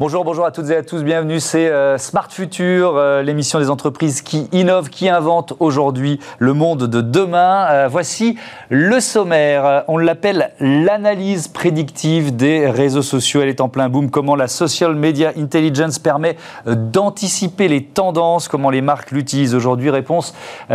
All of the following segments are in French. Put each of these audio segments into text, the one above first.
Bonjour, bonjour à toutes et à tous, bienvenue, c'est euh, Smart Future, euh, l'émission des entreprises qui innovent, qui inventent aujourd'hui le monde de demain. Euh, voici le sommaire, on l'appelle l'analyse prédictive des réseaux sociaux, elle est en plein boom, comment la social media intelligence permet d'anticiper les tendances, comment les marques l'utilisent aujourd'hui, réponse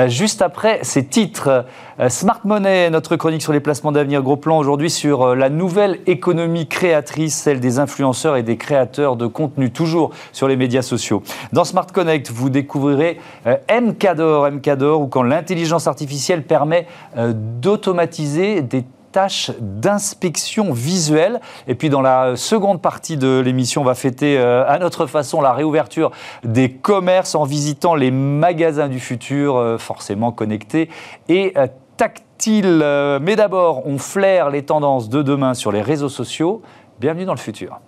juste après ces titres. Smart Money, notre chronique sur les placements d'avenir, gros plan aujourd'hui sur la nouvelle économie créatrice, celle des influenceurs et des créateurs de contenu, toujours sur les médias sociaux. Dans Smart Connect, vous découvrirez euh, MCADOR, MCADOR, où quand l'intelligence artificielle permet euh, d'automatiser des tâches d'inspection visuelle. Et puis dans la seconde partie de l'émission, on va fêter euh, à notre façon la réouverture des commerces en visitant les magasins du futur, forcément connectés et tactiles. Mais d'abord, on flaire les tendances de demain sur les réseaux sociaux. Bienvenue dans le futur.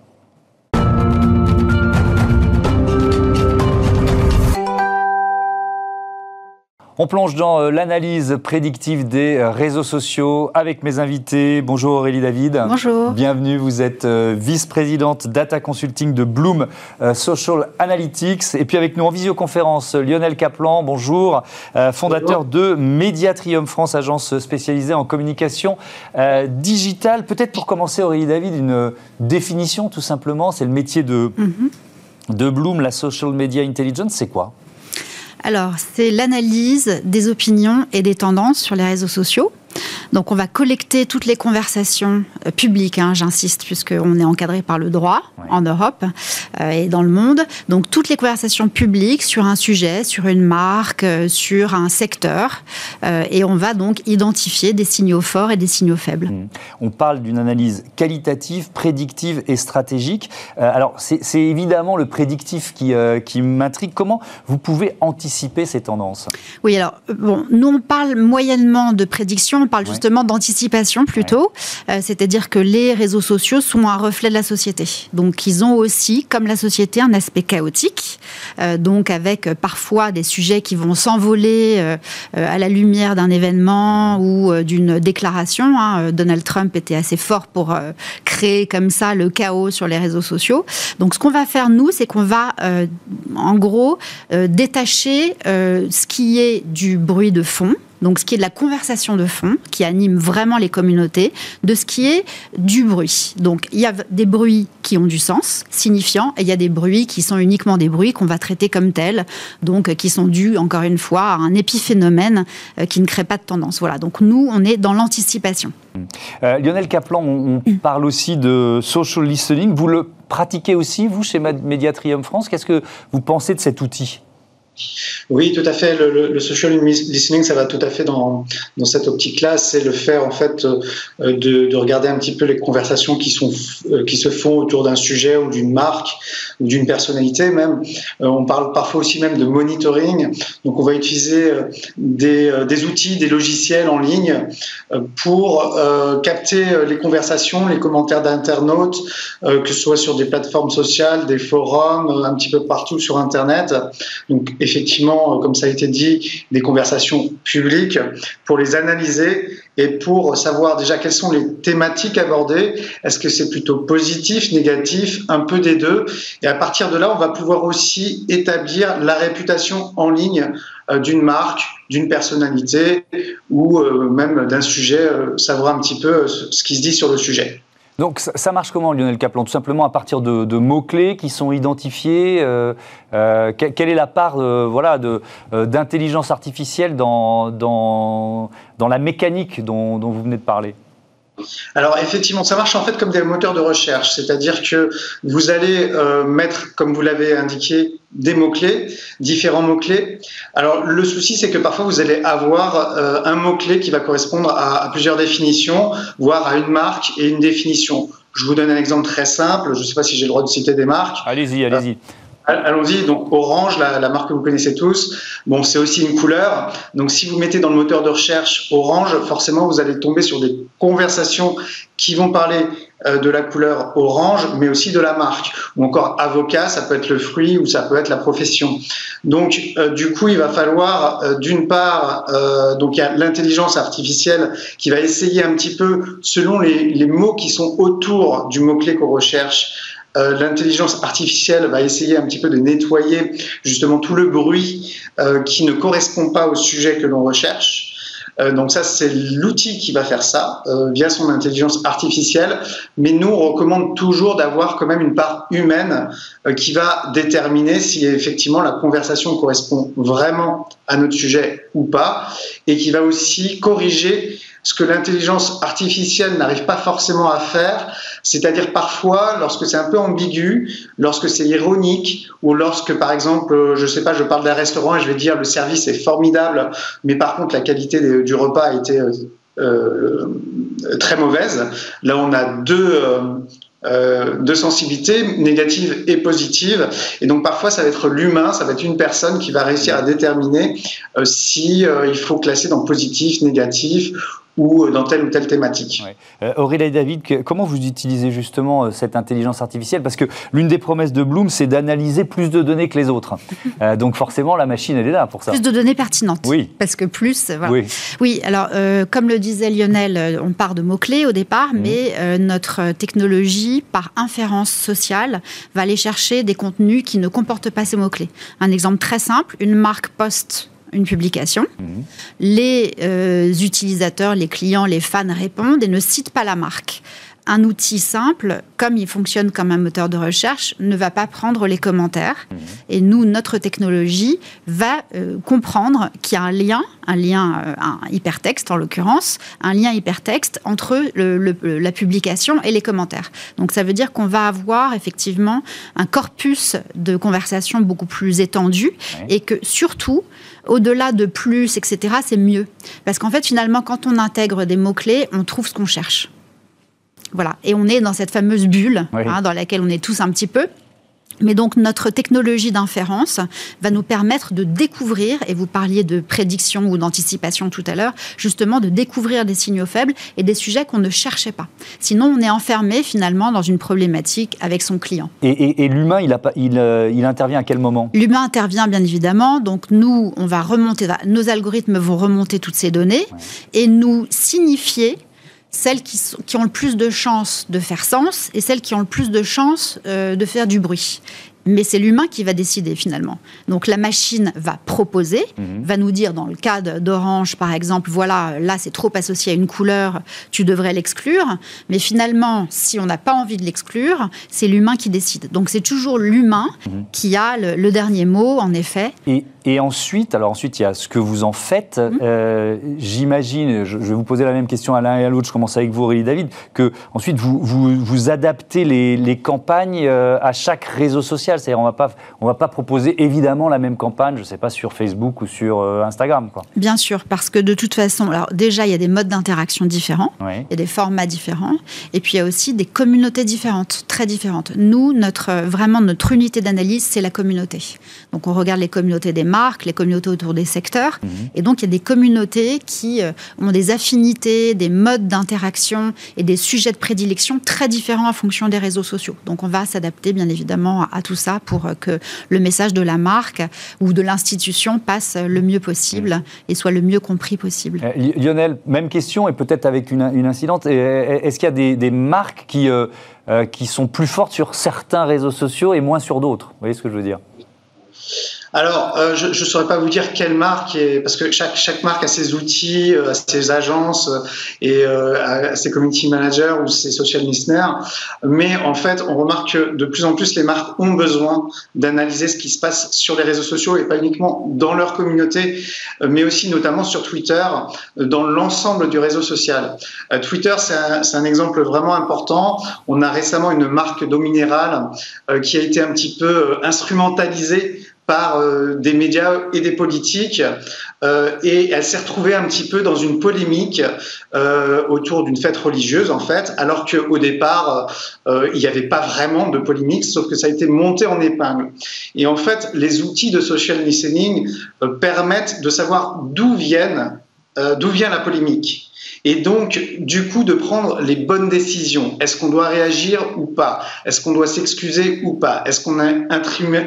On plonge dans euh, l'analyse prédictive des euh, réseaux sociaux avec mes invités. Bonjour Aurélie David. Bonjour. Bienvenue, vous êtes euh, vice-présidente data consulting de Bloom Social Analytics. Et puis avec nous en visioconférence, Lionel Kaplan, bonjour, fondateur de Mediatrium France, agence spécialisée en communication digitale. Peut-être pour commencer Aurélie David, une définition tout simplement, c'est le métier de, mhm. de Bloom, la Social Media Intelligence, c'est quoi? Alors, c'est l'analyse des opinions et des tendances sur les réseaux sociaux. Donc on va collecter toutes les conversations euh, publiques, hein, j'insiste, puisqu'on est encadré par le droit en Europe euh, et dans le monde. Donc toutes les conversations publiques sur un sujet, sur une marque, euh, sur un secteur. et on va donc identifier des signaux forts et des signaux faibles. Mmh. On parle d'une analyse qualitative, prédictive et stratégique. alors c'est évidemment le prédictif qui, qui m'intrigue. Comment vous pouvez anticiper ces tendances? Oui, alors bon, nous on parle moyennement de prédiction on parle justement d'anticipation plutôt. Euh, c'est-à-dire que les réseaux sociaux sont un reflet de la société. Donc ils ont aussi, comme la société, un aspect chaotique. Euh, donc avec euh, parfois des sujets qui vont s'envoler à la lumière d'un événement ou d'une déclaration. Hein. Donald Trump était assez fort pour créer comme ça le chaos sur les réseaux sociaux. Donc ce qu'on va faire nous, c'est qu'on va en gros détacher ce qui est du bruit de fond donc ce qui est de la conversation de fond, qui anime vraiment les communautés, de ce qui est du bruit. Donc il y a des bruits qui ont du sens, signifiant, et il y a des bruits qui sont uniquement des bruits qu'on va traiter comme tels, donc qui sont dus, encore une fois, à un épiphénomène euh, qui ne crée pas de tendance. Voilà, donc nous, on est dans l'anticipation. Euh, Lionel Kaplan, on, on, parle aussi de social listening. Vous le pratiquez aussi, vous, chez Mediatrium France? Qu'est-ce que vous pensez de cet outil? Oui, tout à fait. Le, social listening, ça va tout à fait dans, cette optique-là. C'est le fait, en fait, euh, de, de, regarder un petit peu les conversations euh, qui se font autour d'un sujet ou d'une marque ou d'une personnalité même. Euh, on parle parfois aussi même de monitoring. Donc, on va utiliser des, outils, des logiciels en ligne pour capter les conversations, les commentaires d'internautes, que ce soit sur des plateformes sociales, des forums, un petit peu partout sur Internet. Effectivement, comme ça a été dit, des conversations publiques pour les analyser et pour savoir déjà quelles sont les thématiques abordées. Est-ce que c'est plutôt positif, négatif, un peu des deux? Et à partir de là, on va pouvoir aussi établir la réputation en ligne euh, d'une marque, d'une personnalité ou euh, même d'un sujet, euh, savoir un petit peu ce qui se dit sur le sujet. Donc ça, marche comment, Lionel Kaplan Tout simplement à partir de, mots-clés qui sont identifiés. Euh, euh, quelle est la part voilà, euh, d'intelligence artificielle dans, dans, la mécanique dont vous venez de parler? Alors effectivement, ça marche en fait comme des moteurs de recherche, c'est-à-dire que vous allez euh, mettre, comme vous l'avez indiqué, des mots-clés, différents mots-clés. Alors le souci, c'est que parfois vous allez avoir euh, un mot-clé qui va correspondre à, plusieurs définitions, voire à une marque et une définition. Je vous donne un exemple très simple, je ne sais pas si j'ai le droit de citer des marques. Allez-y, allez-y. Allons-y, donc orange, la, marque que vous connaissez tous, bon, c'est aussi une couleur. Donc si vous mettez dans le moteur de recherche orange, forcément vous allez tomber sur des conversations qui vont parler euh, de la couleur orange, mais aussi de la marque. Ou encore avocat, ça peut être le fruit ou ça peut être la profession. Donc euh, du coup, il va falloir euh, d'une part, donc il y a l'intelligence artificielle qui va essayer un petit peu, selon les, les mots qui sont autour du mot-clé qu'on recherche, l'intelligence artificielle va essayer un petit peu de nettoyer justement tout le bruit qui ne correspond pas au sujet que l'on recherche. Euh, donc ça, c'est l'outil qui va faire ça euh, via son intelligence artificielle. Mais nous, on recommande toujours d'avoir quand même une part humaine euh, qui va déterminer si effectivement la conversation correspond vraiment à notre sujet ou pas, et qui va aussi corriger ce que l'intelligence artificielle n'arrive pas forcément à faire, c'est-à-dire parfois lorsque c'est un peu ambigu, lorsque c'est ironique, ou lorsque par exemple, je sais pas, je parle d'un restaurant et je vais dire le service est formidable, mais par contre la qualité du repas a été euh, euh, très mauvaise. Là, on a deux euh, de sensibilité négative et positive. Et donc parfois, ça va être l'humain, ça va être une personne qui va réussir à déterminer si il faut classer dans positif, négatif ou dans telle ou telle thématique. Euh, Aurélie David, comment vous utilisez justement euh, cette intelligence artificielle? Parce que l'une des promesses de Bloom, c'est d'analyser plus de données que les autres. Euh, donc forcément, la machine, elle est là pour ça. Plus de données pertinentes. Oui. Parce que plus... Oui. oui, alors comme le disait Lionel, on part de mots-clés au départ, mhm. mais notre technologie, par inférence sociale, va aller chercher des contenus qui ne comportent pas ces mots-clés. Un exemple très simple, une marque poste une publication. Mhm. Les euh, utilisateurs, les clients, les fans répondent et ne citent pas la marque. Un outil simple, comme il fonctionne comme un moteur de recherche, ne va pas prendre les commentaires. Mhm. Et nous, notre technologie va euh, comprendre qu'il y a un lien, un lien, euh, un hypertexte en l'occurrence, un lien hypertexte entre la publication et les commentaires. Donc ça veut dire qu'on va avoir effectivement un corpus de conversation beaucoup plus étendu et que surtout, au-delà de plus, etc., c'est mieux. Parce qu'en fait, finalement, quand on intègre des mots-clés, on trouve ce qu'on cherche. Voilà. Et on est dans cette fameuse bulle hein, dans laquelle on est tous un petit peu. Mais donc notre technologie d'inférence va nous permettre de découvrir, et vous parliez de prédiction ou d'anticipation tout à l'heure, justement de découvrir des signaux faibles et des sujets qu'on ne cherchait pas. Sinon, on est enfermé finalement dans une problématique avec son client. Et, l'humain, il, il, euh, il, intervient à quel moment? L'humain intervient bien évidemment. Donc nous, on va remonter, nos algorithmes vont remonter toutes ces données et nous signifier celles qui, ont le plus de chances de faire sens et celles qui ont le plus de chances euh, de faire du bruit mais c'est l'humain qui va décider finalement. Donc la machine va proposer, mhm. va nous dire dans le cas d'Orange par exemple, voilà, là c'est trop associé à une couleur, tu devrais l'exclure, mais finalement si on n'a pas envie de l'exclure, c'est l'humain qui décide. Donc c'est toujours l'humain mhm. qui a le, dernier mot en effet. Et, et, ensuite, alors ensuite il y a ce que vous en faites. Mhm. Euh, j'imagine, je, vais vous poser la même question à l'un et à l'autre, je commence avec vous Aurélie David, que ensuite vous, vous, vous adaptez les, les campagnes euh, à chaque réseau social c'est-à-dire on va pas, on va pas proposer évidemment la même campagne, je sais pas sur Facebook ou sur euh, Instagram, quoi. Bien sûr, parce que de toute façon, alors déjà il y a des modes d'interaction différents, il y a des formats différents, et puis il y a aussi des communautés différentes, très différentes. Nous, notre vraiment notre unité d'analyse, c'est la communauté. Donc on regarde les communautés des marques, les communautés autour des secteurs, mhm. et donc il y a des communautés qui euh, ont des affinités, des modes d'interaction et des sujets de prédilection très différents en fonction des réseaux sociaux. Donc on va s'adapter bien évidemment à tout ça pour que le message de la marque ou de l'institution passe le mieux possible et soit le mieux compris possible. Euh, Lionel, même question et peut-être avec une, incidente. Est-ce qu'il y a des, marques qui, euh, euh, qui sont plus fortes sur certains réseaux sociaux et moins sur d'autres? Vous voyez ce que je veux dire? Alors, euh, je ne saurais pas vous dire quelle marque, est, parce que chaque, chaque marque a ses outils, euh, ses agences euh, et a ses community managers ou ses social listeners. Mais en fait, on remarque que de plus en plus, les marques ont besoin d'analyser ce qui se passe sur les réseaux sociaux et pas uniquement dans leur communauté, mais aussi notamment sur Twitter, dans l'ensemble du réseau social. Twitter, c'est un, un, exemple vraiment important. On a récemment une marque d'eau minérale qui a été un petit peu instrumentalisée par euh, des médias et des politiques euh, et elle s'est retrouvée un petit peu dans une polémique euh, autour d'une fête religieuse en fait alors qu'au départ il n'y avait pas vraiment de polémique sauf que ça a été monté en épingle. Et en fait les outils de social listening permettent de savoir d'où viennent d'où vient la polémique et donc, du coup, de prendre les bonnes décisions. Est-ce qu'on doit réagir ou pas? Est-ce qu'on doit s'excuser ou pas? Est-ce qu'on a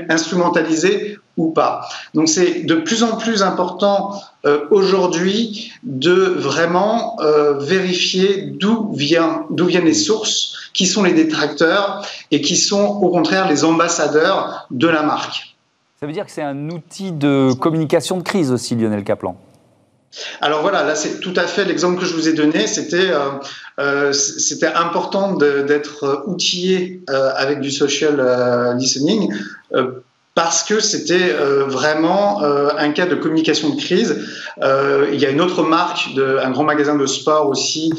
instrumentalisé ou pas? Donc, c'est de plus en plus important euh, aujourd'hui de vraiment euh, vérifier d'où viennent les sources, qui sont les détracteurs et qui sont au contraire les ambassadeurs de la marque. Ça veut dire que c'est un outil de communication de crise aussi, Lionel Kaplan alors voilà, là c'est tout à fait l'exemple que je vous ai donné. C'était euh, euh, important d'être outillé euh, avec du social listening parce que c'était euh, vraiment euh, un cas de communication de crise. Euh, il y a une autre marque, de, un grand magasin de sport aussi,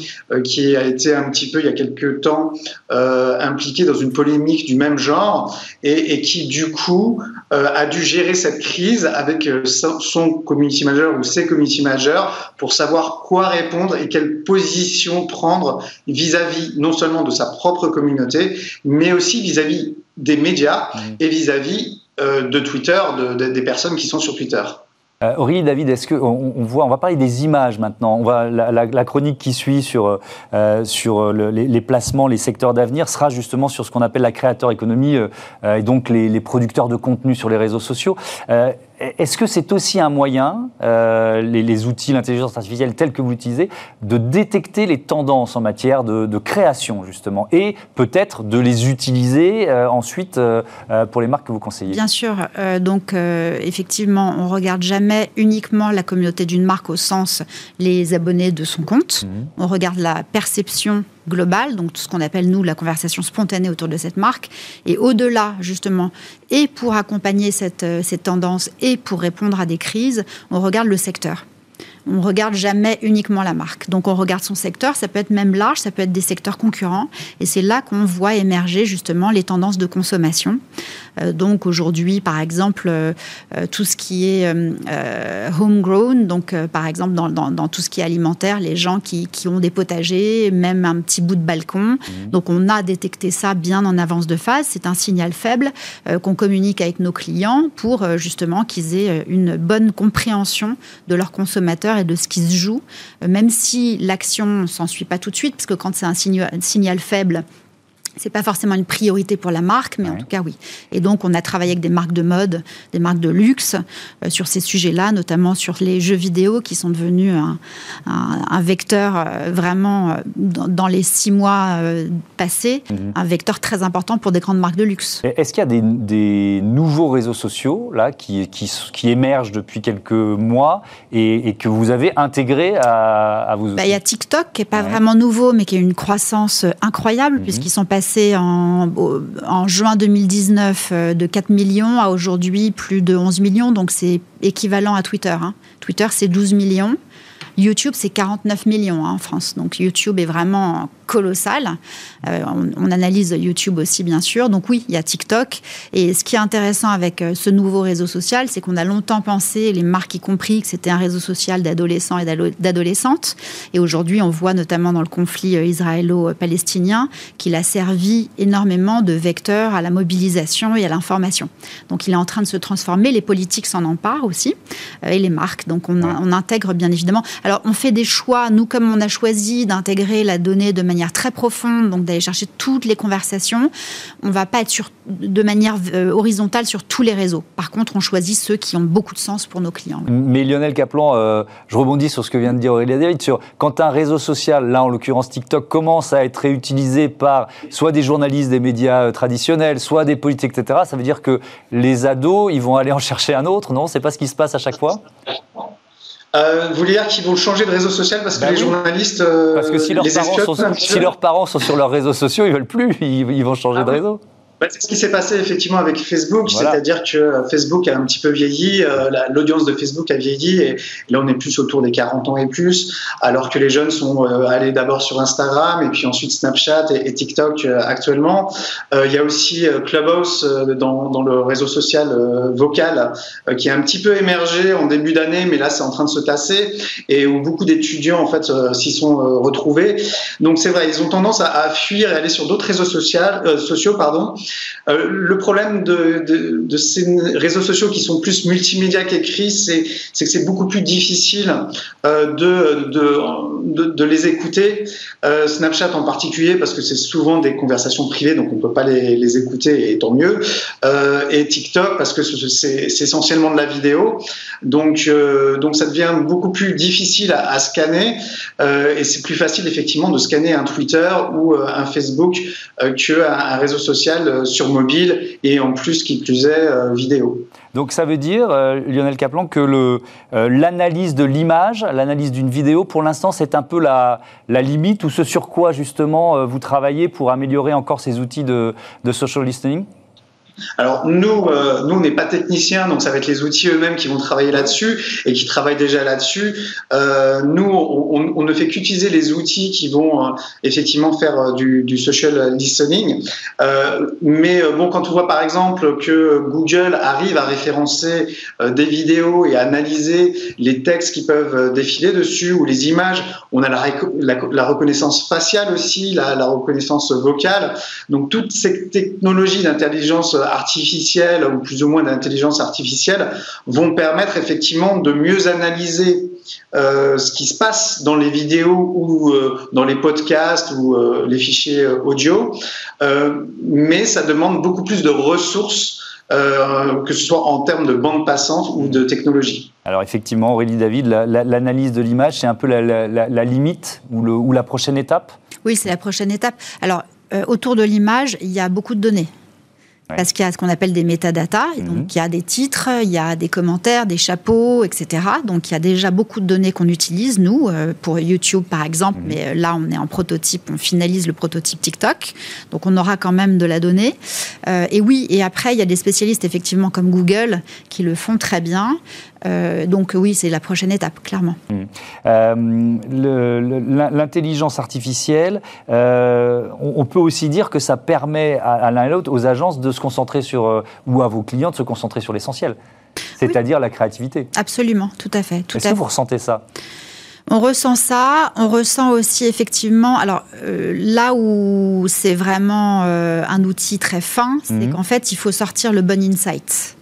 qui a été un petit peu, il y a quelques temps, impliqué dans une polémique du même genre et, et qui, du coup, a dû gérer cette crise avec son community manager ou ses community managers pour savoir quoi répondre et quelle position prendre vis-à-vis non seulement de sa propre communauté, mais aussi vis-à-vis des médias mmh. et vis-à-vis euh, de Twitter, des personnes qui sont sur Twitter. Euh, Aurélie, David, est-ce que on, voit, on va parler des images maintenant. La, chronique qui suit sur euh, les, placements, les secteurs d'avenir sera justement sur ce qu'on appelle la créateur économie et donc les, les, producteurs de contenu sur les réseaux sociaux. Est-ce que c'est aussi un moyen, euh, les, outils, l'intelligence artificielle tels que vous l'utilisez, de détecter les tendances en matière de, création, justement, et peut-être de les utiliser euh, ensuite euh, pour les marques que vous conseillez? Bien sûr. donc, effectivement, on ne regarde jamais uniquement la communauté d'une marque au sens les abonnés de son compte. Mmh. On regarde la perception globale, donc tout ce qu'on appelle nous la conversation spontanée autour de cette marque. Et au-delà, justement, et pour accompagner cette, euh, cette tendance et pour répondre à des crises, on regarde le secteur on regarde jamais uniquement la marque. Donc on regarde son secteur, ça peut être même large, ça peut être des secteurs concurrents, et c'est là qu'on voit émerger justement les tendances de consommation. Euh, donc aujourd'hui, par exemple, euh, euh, tout ce qui est homegrown, donc par exemple dans, dans, tout ce qui est alimentaire, les gens qui, qui, ont des potagers, même un petit bout de balcon. Mmh. Donc on a détecté ça bien en avance de phase. C'est un signal faible qu'on communique avec nos clients pour justement qu'ils aient une bonne compréhension de leurs consommateurs et de ce qui se joue, même si l'action s'en suit pas tout de suite, parce que quand c'est un signal faible, c'est pas forcément une priorité pour la marque, mais en tout cas oui. Et donc on a travaillé avec des marques de mode, des marques de luxe euh, sur ces sujets-là, notamment sur les jeux vidéo qui sont devenus un, vecteur euh, vraiment euh, dans, les six mois passés, mhm. un vecteur très important pour des grandes marques de luxe. Est-ce qu'il y a des, nouveaux réseaux sociaux là qui, qui, émergent depuis quelques mois et, que vous avez intégrés à, à vos bah, Il y a TikTok qui est pas vraiment nouveau, mais qui a une croissance incroyable mhm. puisqu'ils sont passés en juin 2019 euh, de 4 millions à aujourd'hui plus de 11 millions, donc c'est équivalent à Twitter. Hein. Twitter, c'est 12 millions. YouTube, c'est 49 millions hein, en France. Donc YouTube est vraiment colossal. Euh, on, analyse YouTube aussi, bien sûr. Donc oui, il y a TikTok. Et ce qui est intéressant avec euh, ce nouveau réseau social, c'est qu'on a longtemps pensé, les marques y compris, que c'était un réseau social d'adolescents et d'adolescentes. Et aujourd'hui, on voit notamment dans le conflit euh, israélo-palestinien qu'il a servi énormément de vecteur à la mobilisation et à l'information. Donc il est en train de se transformer. Les politiques s'en emparent aussi, et les marques. Donc on, on intègre bien évidemment. Alors on fait des choix. Nous, comme on a choisi d'intégrer la donnée de manière très profonde, donc d'aller chercher toutes les conversations. On ne va pas être sur, de manière euh, horizontale sur tous les réseaux. Par contre, on choisit ceux qui ont beaucoup de sens pour nos clients. Mais Lionel Kaplan, euh, je rebondis sur ce que vient de dire Aurélie David, sur quand un réseau social, là en l'occurrence TikTok, commence à être réutilisé par soit des journalistes des médias euh, traditionnels, soit des politiques, etc., ça veut dire que les ados, ils vont aller en chercher un autre, non? C'est pas ce qui se passe à chaque fois? Euh, vous voulez dire qu'ils vont changer de réseau social parce que bah les journalistes. Euh, parce que si leurs, parents sont, si leurs parents sont sur leurs réseaux sociaux, ils veulent plus, ils, vont changer ah de réseau. Bah, c'est ce qui s'est passé effectivement avec Facebook, c'est-à-dire que euh, Facebook a un petit peu vieilli, euh, l'audience de Facebook a vieilli et là on est plus autour des 40 ans et plus, alors que les jeunes sont euh, allés d'abord sur Instagram et puis ensuite Snapchat et, TikTok actuellement. Il y a aussi Clubhouse dans, dans, le réseau social vocal qui a un petit peu émergé en début d'année, mais là c'est en train de se tasser et où beaucoup d'étudiants en fait s'y sont retrouvés. Donc c'est vrai, ils ont tendance à, à fuir et aller sur d'autres réseaux sociaux, sociaux pardon, Euh, le problème de, ces réseaux sociaux qui sont plus multimédia qu'écrits, c'est que c'est beaucoup plus difficile euh, de, les écouter. Euh, Snapchat en particulier, parce que c'est souvent des conversations privées, donc on ne peut pas les, écouter, et tant mieux. Et TikTok, parce que c'est essentiellement de la vidéo. Donc, ça devient beaucoup plus difficile à, scanner. et c'est plus facile, effectivement, de scanner un Twitter ou un Facebook qu'un un réseau social sur mobile et en plus, qui plus est, euh, vidéo. Donc ça veut dire, euh, Lionel Kaplan, que euh, l'analyse de l'image, l'analyse d'une vidéo, pour l'instant, c'est un peu la, limite ou ce sur quoi justement vous travaillez pour améliorer encore ces outils de social listening? Alors nous, euh, nous on n'est pas techniciens, donc ça va être les outils eux-mêmes qui vont travailler là-dessus et qui travaillent déjà là-dessus. Euh, nous, on, ne fait qu'utiliser les outils qui vont euh, effectivement faire du, social listening. Mais bon, quand on voit par exemple que Google arrive à référencer des vidéos et à analyser les textes qui peuvent défiler dessus ou les images, on a la reconnaissance faciale aussi, la, la reconnaissance vocale. Donc toutes ces technologies d'intelligence artificielles ou plus ou moins d'intelligence artificielle vont permettre effectivement de mieux analyser euh, ce qui se passe dans les vidéos ou euh, dans les podcasts ou euh, les fichiers audio, mais ça demande beaucoup plus de ressources. que ce soit en termes de bande passante ou de technologie. Alors effectivement, Aurélie David, l'analyse de l'image, c'est un peu la, limite ou, le, ou, la prochaine étape? Oui, c'est la prochaine étape. Alors, autour de l'image, il y a beaucoup de données. Parce qu'il y a ce qu'on appelle des métadatas, donc mhm. il y a des titres, il y a des commentaires, des chapeaux, etc. Donc il y a déjà beaucoup de données qu'on utilise, nous, euh, pour YouTube par exemple, mhm. mais euh, là on est en prototype, on finalise le prototype TikTok, donc on aura quand même de la donnée. Euh, et oui, et après il y a des spécialistes effectivement comme Google qui le font très bien. Euh, donc oui, c'est la prochaine étape, clairement. Mmh. Euh, l'intelligence artificielle, euh, on, peut aussi dire que ça permet à, l'un et l'autre, aux agences, de se concentrer sur, ou à vos clients, de se concentrer sur l'essentiel, c'est-à-dire la créativité. Absolument, tout à fait. Est-ce que vous ressentez ça? On ressent ça, on ressent aussi effectivement, alors là où c'est vraiment un outil très fin, c'est mmh. qu'en fait il faut sortir le bon insight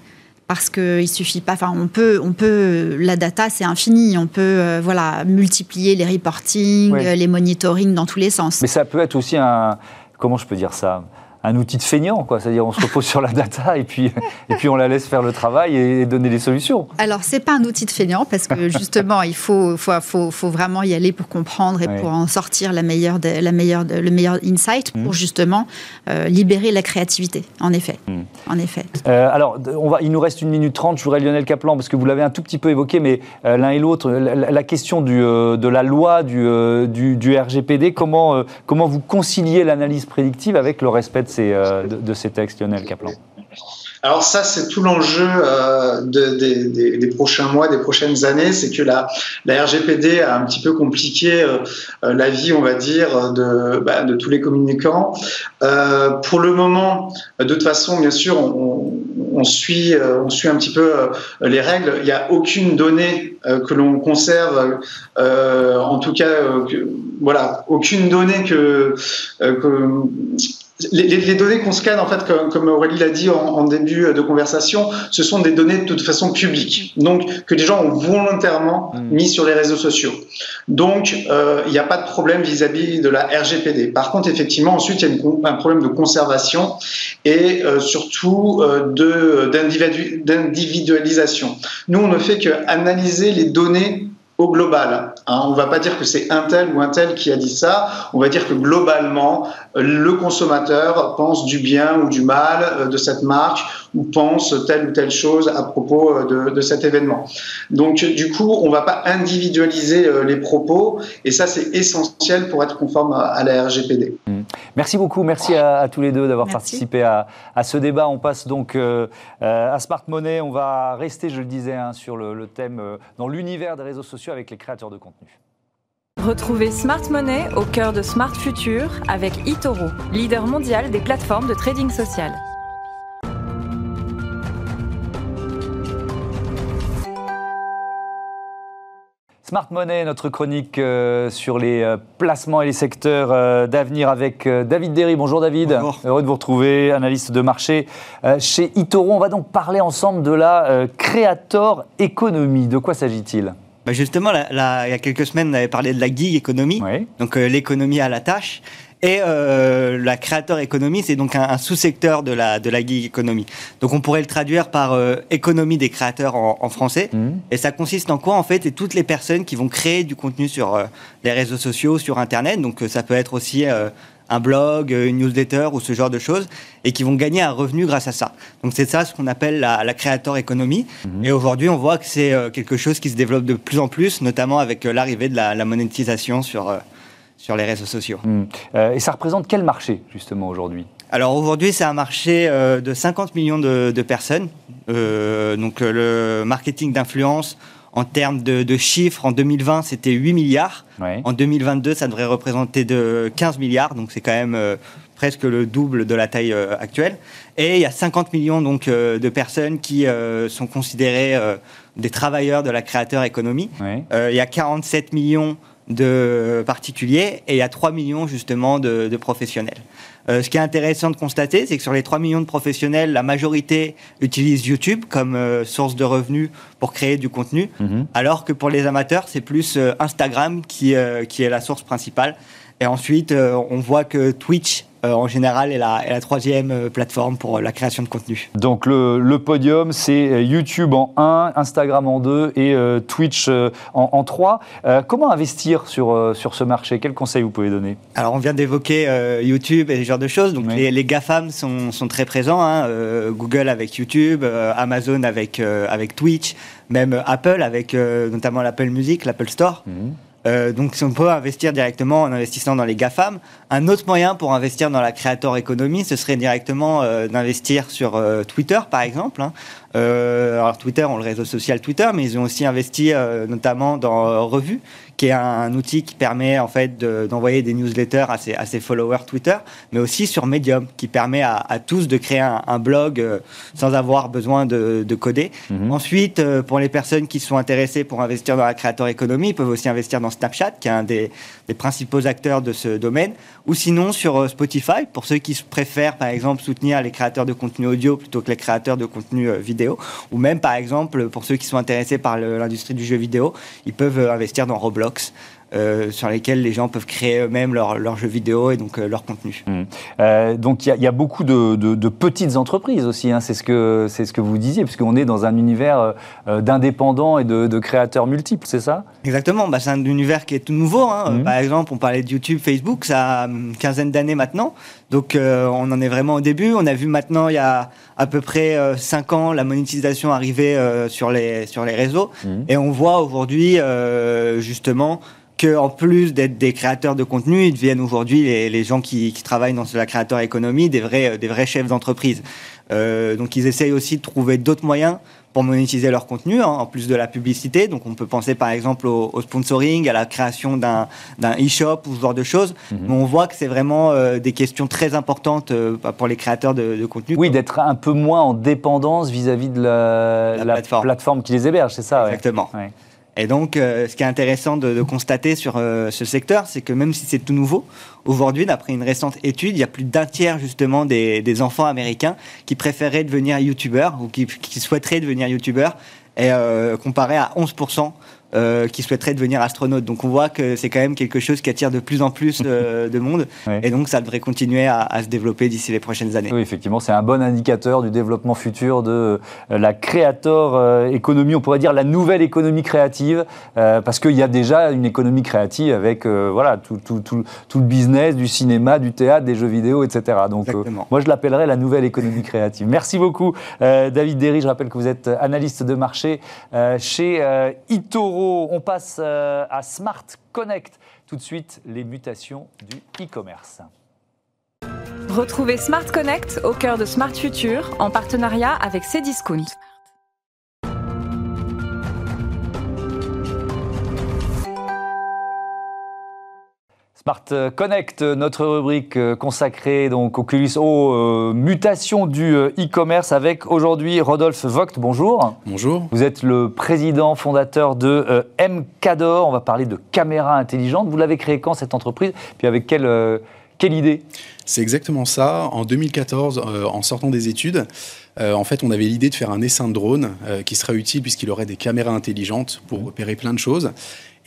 parce qu'il suffit pas. Enfin, on peut, on peut. La data, c'est infini. On peut, euh, voilà, multiplier les reporting, les monitoring dans tous les sens. Mais ça peut être aussi un. Comment je peux dire ça? Un outil de feignant, quoi. C'est-à-dire, on se repose sur la data et puis, et puis on la laisse faire le travail et donner les solutions. Alors, c'est pas un outil de feignant parce que justement, il faut, faut, faut, vraiment y aller pour comprendre et pour en sortir la meilleure, la meilleure, le meilleur insight pour mmh. justement euh, libérer la créativité. En effet, mmh. en effet. Euh, alors, on va, il nous reste une minute trente. Je voudrais Lionel Kaplan parce que vous l'avez un tout petit peu évoqué, mais euh, l'un et l'autre, la, question du, de la loi du, du, du RGPD, comment, comment vous conciliez l'analyse prédictive avec le respect de euh, de, ces textes, Lionel Kaplan alors ça, c'est tout l'enjeu euh, des, prochains mois, des prochaines années, c'est que la, la RGPD a un petit peu compliqué euh, la vie, on va dire, de, bah, tous les communicants. pour le moment, de toute façon, bien sûr, on, suit, on suit un petit peu les règles. Il n'y a aucune donnée que l'on conserve, en tout cas, voilà, aucune donnée que les, données qu'on scanne, en fait, comme, Aurélie l'a dit en, début de conversation, ce sont des données de toute façon publiques, donc que les gens ont volontairement mmh. mis sur les réseaux sociaux. Donc, euh, il n'y a pas de problème vis-à-vis de la RGPD. Par contre, effectivement, ensuite, il y a un problème de conservation et euh, surtout euh, d'individualisation. Nous, on ne fait qu'analyser les données au global. Hein. on ne va pas dire que c'est un tel ou un tel qui a dit ça, on va dire que globalement, le consommateur pense du bien ou du mal euh, de cette marque ou pense telle ou telle chose à propos euh, de, cet événement. Donc du coup, on ne va pas individualiser euh, les propos et ça c'est essentiel pour être conforme à la RGPD. Mmh. Merci beaucoup, merci à, tous les deux d'avoir participé à, ce débat. On passe donc à Smart Money, on va rester, je le disais, hein, sur le, le thème dans l'univers des réseaux sociaux avec les créateurs de contenu. Retrouvez Smart Money au cœur de Smart Future avec eToro, leader mondial des plateformes de trading social. Smart Money, notre chronique euh, sur les euh, placements et les secteurs euh, d'avenir avec David Derry. Bonjour David. Bonjour. Heureux de vous retrouver, analyste de marché chez Itoro. On va donc parler ensemble de la Creator Economy. De quoi s'agit-il? Bah, Justement, il y a quelques semaines, on avait parlé de la gig economy, donc l'économie à la tâche. Et euh, la créateur économie, c'est donc un, sous-secteur de la, de la gig economy. Donc on pourrait le traduire par euh, économie des créateurs en, français. Mmh. Et ça consiste en quoi en fait C'est toutes les personnes qui vont créer du contenu sur euh, les réseaux sociaux, sur Internet. Donc ça peut être aussi un blog, une newsletter ou ce genre de choses, et qui vont gagner un revenu grâce à ça. Donc c'est ça ce qu'on appelle la, la créateur économie. Mmh. Et aujourd'hui, on voit que c'est quelque chose qui se développe de plus en plus, notamment avec l'arrivée de la, la, monétisation sur sur les réseaux sociaux. Hmm. Euh, et ça représente quel marché, justement, aujourd'hui? Alors aujourd'hui, c'est un marché euh, de 50 millions de, personnes. Euh, donc le marketing d'influence, en termes de, chiffres, en 2020, c'était 8 milliards. En 2022, ça devrait représenter de 15 milliards. Donc c'est quand même presque le double de la taille actuelle. Et il y a 50 millions donc, de personnes qui sont considérées des travailleurs de la créateur économie. il y a 47 millions de particuliers et a 3 millions justement de, professionnels. Euh, ce qui est intéressant de constater, c'est que sur les 3 millions de professionnels, la majorité utilisent YouTube comme euh, source de revenus pour créer du contenu, mhm. alors que pour les amateurs, c'est plus euh, Instagram qui, qui est la source principale. Et ensuite, on voit que Twitch euh, en général est la, est la troisième euh, plateforme pour euh, la création de contenu. Donc le, podium, c'est YouTube en 1, Instagram en 2 et Twitch en, en 3. comment investir sur, sur ce marché? Quels conseils vous pouvez donner? Alors on vient d'évoquer YouTube et ce genre de choses. Donc les, les, GAFAM sont, sont très présents. Hein. Google avec YouTube, Amazon avec, avec Twitch, même Apple avec notamment l'Apple Music, l'Apple Store. Mhm. Euh, donc, si on peut investir directement en investissant dans les GAFAM, un autre moyen pour investir dans la créateur économie, ce serait directement euh, d'investir sur euh, Twitter, par exemple. Hein. alors, Twitter, on le réseau social Twitter, mais ils ont aussi investi notamment dans Revue, qui est un, outil qui permet en fait d'envoyer des newsletters à ses, à ses, followers Twitter, mais aussi sur Medium, qui permet à, tous de créer un, blog euh, sans avoir besoin de, coder. Mhm. Ensuite, euh, pour les personnes qui sont intéressées pour investir dans la créateur économie, ils peuvent aussi investir dans Snapchat, qui est un des, des principaux acteurs de ce domaine, ou sinon sur euh, Spotify, pour ceux qui préfèrent par exemple soutenir les créateurs de contenu audio plutôt que les créateurs de contenu vidéo, ou même par exemple pour ceux qui sont intéressés par l'industrie du jeu vidéo, ils peuvent investir dans Roblox euh, sur lesquels les gens peuvent créer eux-mêmes leurs jeux vidéo et donc euh, leur contenu. Mmh. Euh, donc il y, a beaucoup de, petites entreprises aussi, hein, c'est ce, que, ce que vous disiez, puisqu'on est dans un univers d'indépendants et de, créateurs multiples, c'est ça? Exactement, bah, c'est un univers qui est tout nouveau. Hein. Mmh. Par exemple, on parlait de YouTube, Facebook, ça a une quinzaine d'années maintenant, donc on en est vraiment au début. On a vu maintenant, il y a à peu près 5 ans, la monétisation arriver sur, les, sur les réseaux, mmh. et on voit aujourd'hui justement qu'en plus d'être des créateurs de contenu, ils deviennent aujourd'hui les, gens qui, travaillent dans la créateur économie des vrais, des vrais chefs d'entreprise. Euh, donc ils essayent aussi de trouver d'autres moyens pour monétiser leur contenu, hein, en plus de la publicité. Donc on peut penser par exemple au, sponsoring, à la création d'un e-shop ou ce genre de choses. Mhm. Mais on voit que c'est vraiment euh, des questions très importantes euh, pour les créateurs de, contenu. Oui, d'être un peu moins en dépendance vis-à-vis de la, plateforme. qui les héberge, c'est ça Exactement. Et donc, euh, ce qui est intéressant de, constater sur euh, ce secteur, c'est que même si c'est tout nouveau, aujourd'hui, d'après une récente étude, il y a plus d'un tiers justement des, enfants américains qui préféraient devenir youtubeurs ou qui, souhaiteraient devenir youtubeurs, euh, comparé à 11% euh, qui souhaiteraient devenir astronautes. Donc on voit que c'est quand même quelque chose qui attire de plus en plus euh, de monde. Et donc ça devrait continuer à, se développer d'ici les prochaines années. Oui, effectivement, c'est un bon indicateur du développement futur de euh, la créateur économie, on pourrait dire la nouvelle économie créative, parce qu'il y a déjà une économie créative avec voilà, tout, tout, tout, tout, le business du cinéma, du théâtre, des jeux vidéo, etc. Donc moi je l'appellerais la nouvelle économie créative. Merci beaucoup David Derry, je rappelle que vous êtes analyste de marché chez Itoro. On passe euh, à Smart Connect. Tout de suite, les mutations du e-commerce. Retrouvez Smart Connect au cœur de Smart Future en partenariat avec Cdiscount. Smart Connect, notre rubrique euh, consacrée donc Oculus aux euh, mutations du euh, e-commerce avec aujourd'hui Rodolphe Vogt. Bonjour. Bonjour. Vous êtes le président fondateur de MCADOR. On va parler de caméras intelligentes. Vous l'avez créé quand cette entreprise? Puis avec quelle, quelle idée? C'est exactement ça. En 2014, en sortant des études, en fait, on avait l'idée de faire un essaim de drone qui serait utile puisqu'il aurait des caméras intelligentes pour repérer plein de choses.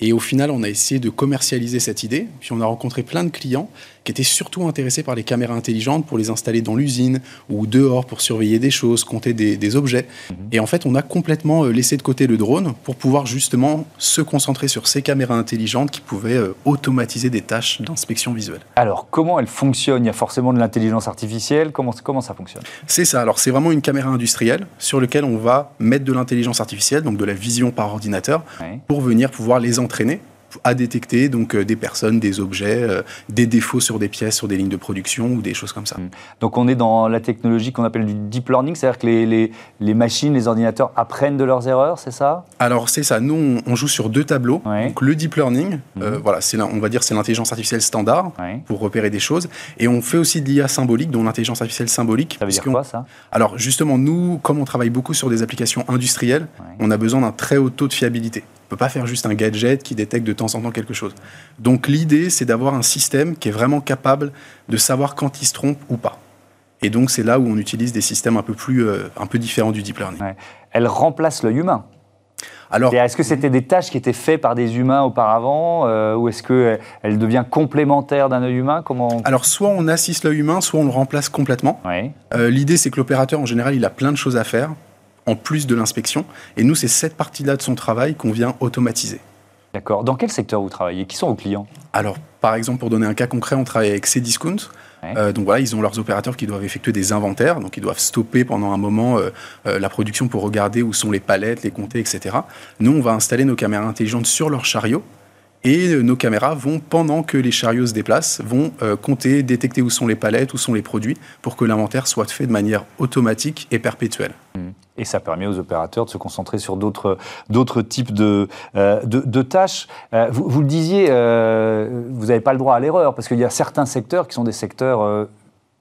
Et au final, on a essayé de commercialiser cette idée. Puis on a rencontré plein de clients qui étaient surtout intéressés par les caméras intelligentes pour les installer dans l'usine ou dehors pour surveiller des choses, compter des, objets. Mhm. Et en fait, on a complètement euh, laissé de côté le drone pour pouvoir justement se concentrer sur ces caméras intelligentes qui pouvaient euh, automatiser des tâches d'inspection visuelle. Alors, comment elles fonctionnent? Il y a forcément de l'intelligence artificielle. Comment, comment ça fonctionne? C'est ça. Alors, c'est vraiment une caméra industrielle sur laquelle on va mettre de l'intelligence artificielle, donc de la vision par ordinateur, pour venir pouvoir les entraîner à détecter donc euh, des personnes, des objets, euh, des défauts sur des pièces, sur des lignes de production ou des choses comme ça. Hmm. Donc on est dans la technologie qu'on appelle du deep learning, c'est-à-dire que les, les, les, machines, les ordinateurs apprennent de leurs erreurs, c'est ça? Alors c'est ça. Nous on, joue sur deux tableaux. Donc le deep learning, euh, hmm. voilà, c'est on va dire c'est l'intelligence artificielle standard pour repérer des choses, et on fait aussi de l'IA symbolique, dont l'intelligence artificielle symbolique. Ça veut dire quoi ça? Alors justement nous, comme on travaille beaucoup sur des applications industrielles, on a besoin d'un très haut taux de fiabilité peut pas faire juste un gadget qui détecte de temps en temps quelque chose. Donc l'idée, c'est d'avoir un système qui est vraiment capable de savoir quand il se trompe ou pas. Et donc c'est là où on utilise des systèmes un peu plus, euh, un peu différents du deep learning. Elle remplace l'œil humain. Alors, est-ce que c'était des tâches qui étaient faites par des humains auparavant, euh, ou est-ce qu'elle devient complémentaire d'un œil humain? Comment Alors, soit on assiste l'œil humain, soit on le remplace complètement. Euh, l'idée, c'est que l'opérateur, en général, il a plein de choses à faire en plus de l'inspection. Et nous, c'est cette partie-là de son travail qu'on vient automatiser. D'accord. Dans quel secteur vous travaillez? Qui sont vos clients? Alors, par exemple, pour donner un cas concret, on travaille avec Cdiscount. Euh, donc voilà, ils ont leurs opérateurs qui doivent effectuer des inventaires, donc ils doivent stopper pendant un moment euh, euh, la production pour regarder où sont les palettes, les compter, etc. Nous, on va installer nos caméras intelligentes sur leur chariot et nos caméras vont, pendant que les chariots se déplacent, vont compter, détecter où sont les palettes, où sont les produits, pour que l'inventaire soit fait de manière automatique et perpétuelle. Mmh. Et ça permet aux opérateurs de se concentrer sur d'autres, types de, euh, de, tâches. vous, vous, le disiez, vous n'avez pas le droit à l'erreur, parce qu'il y a certains secteurs qui sont des secteurs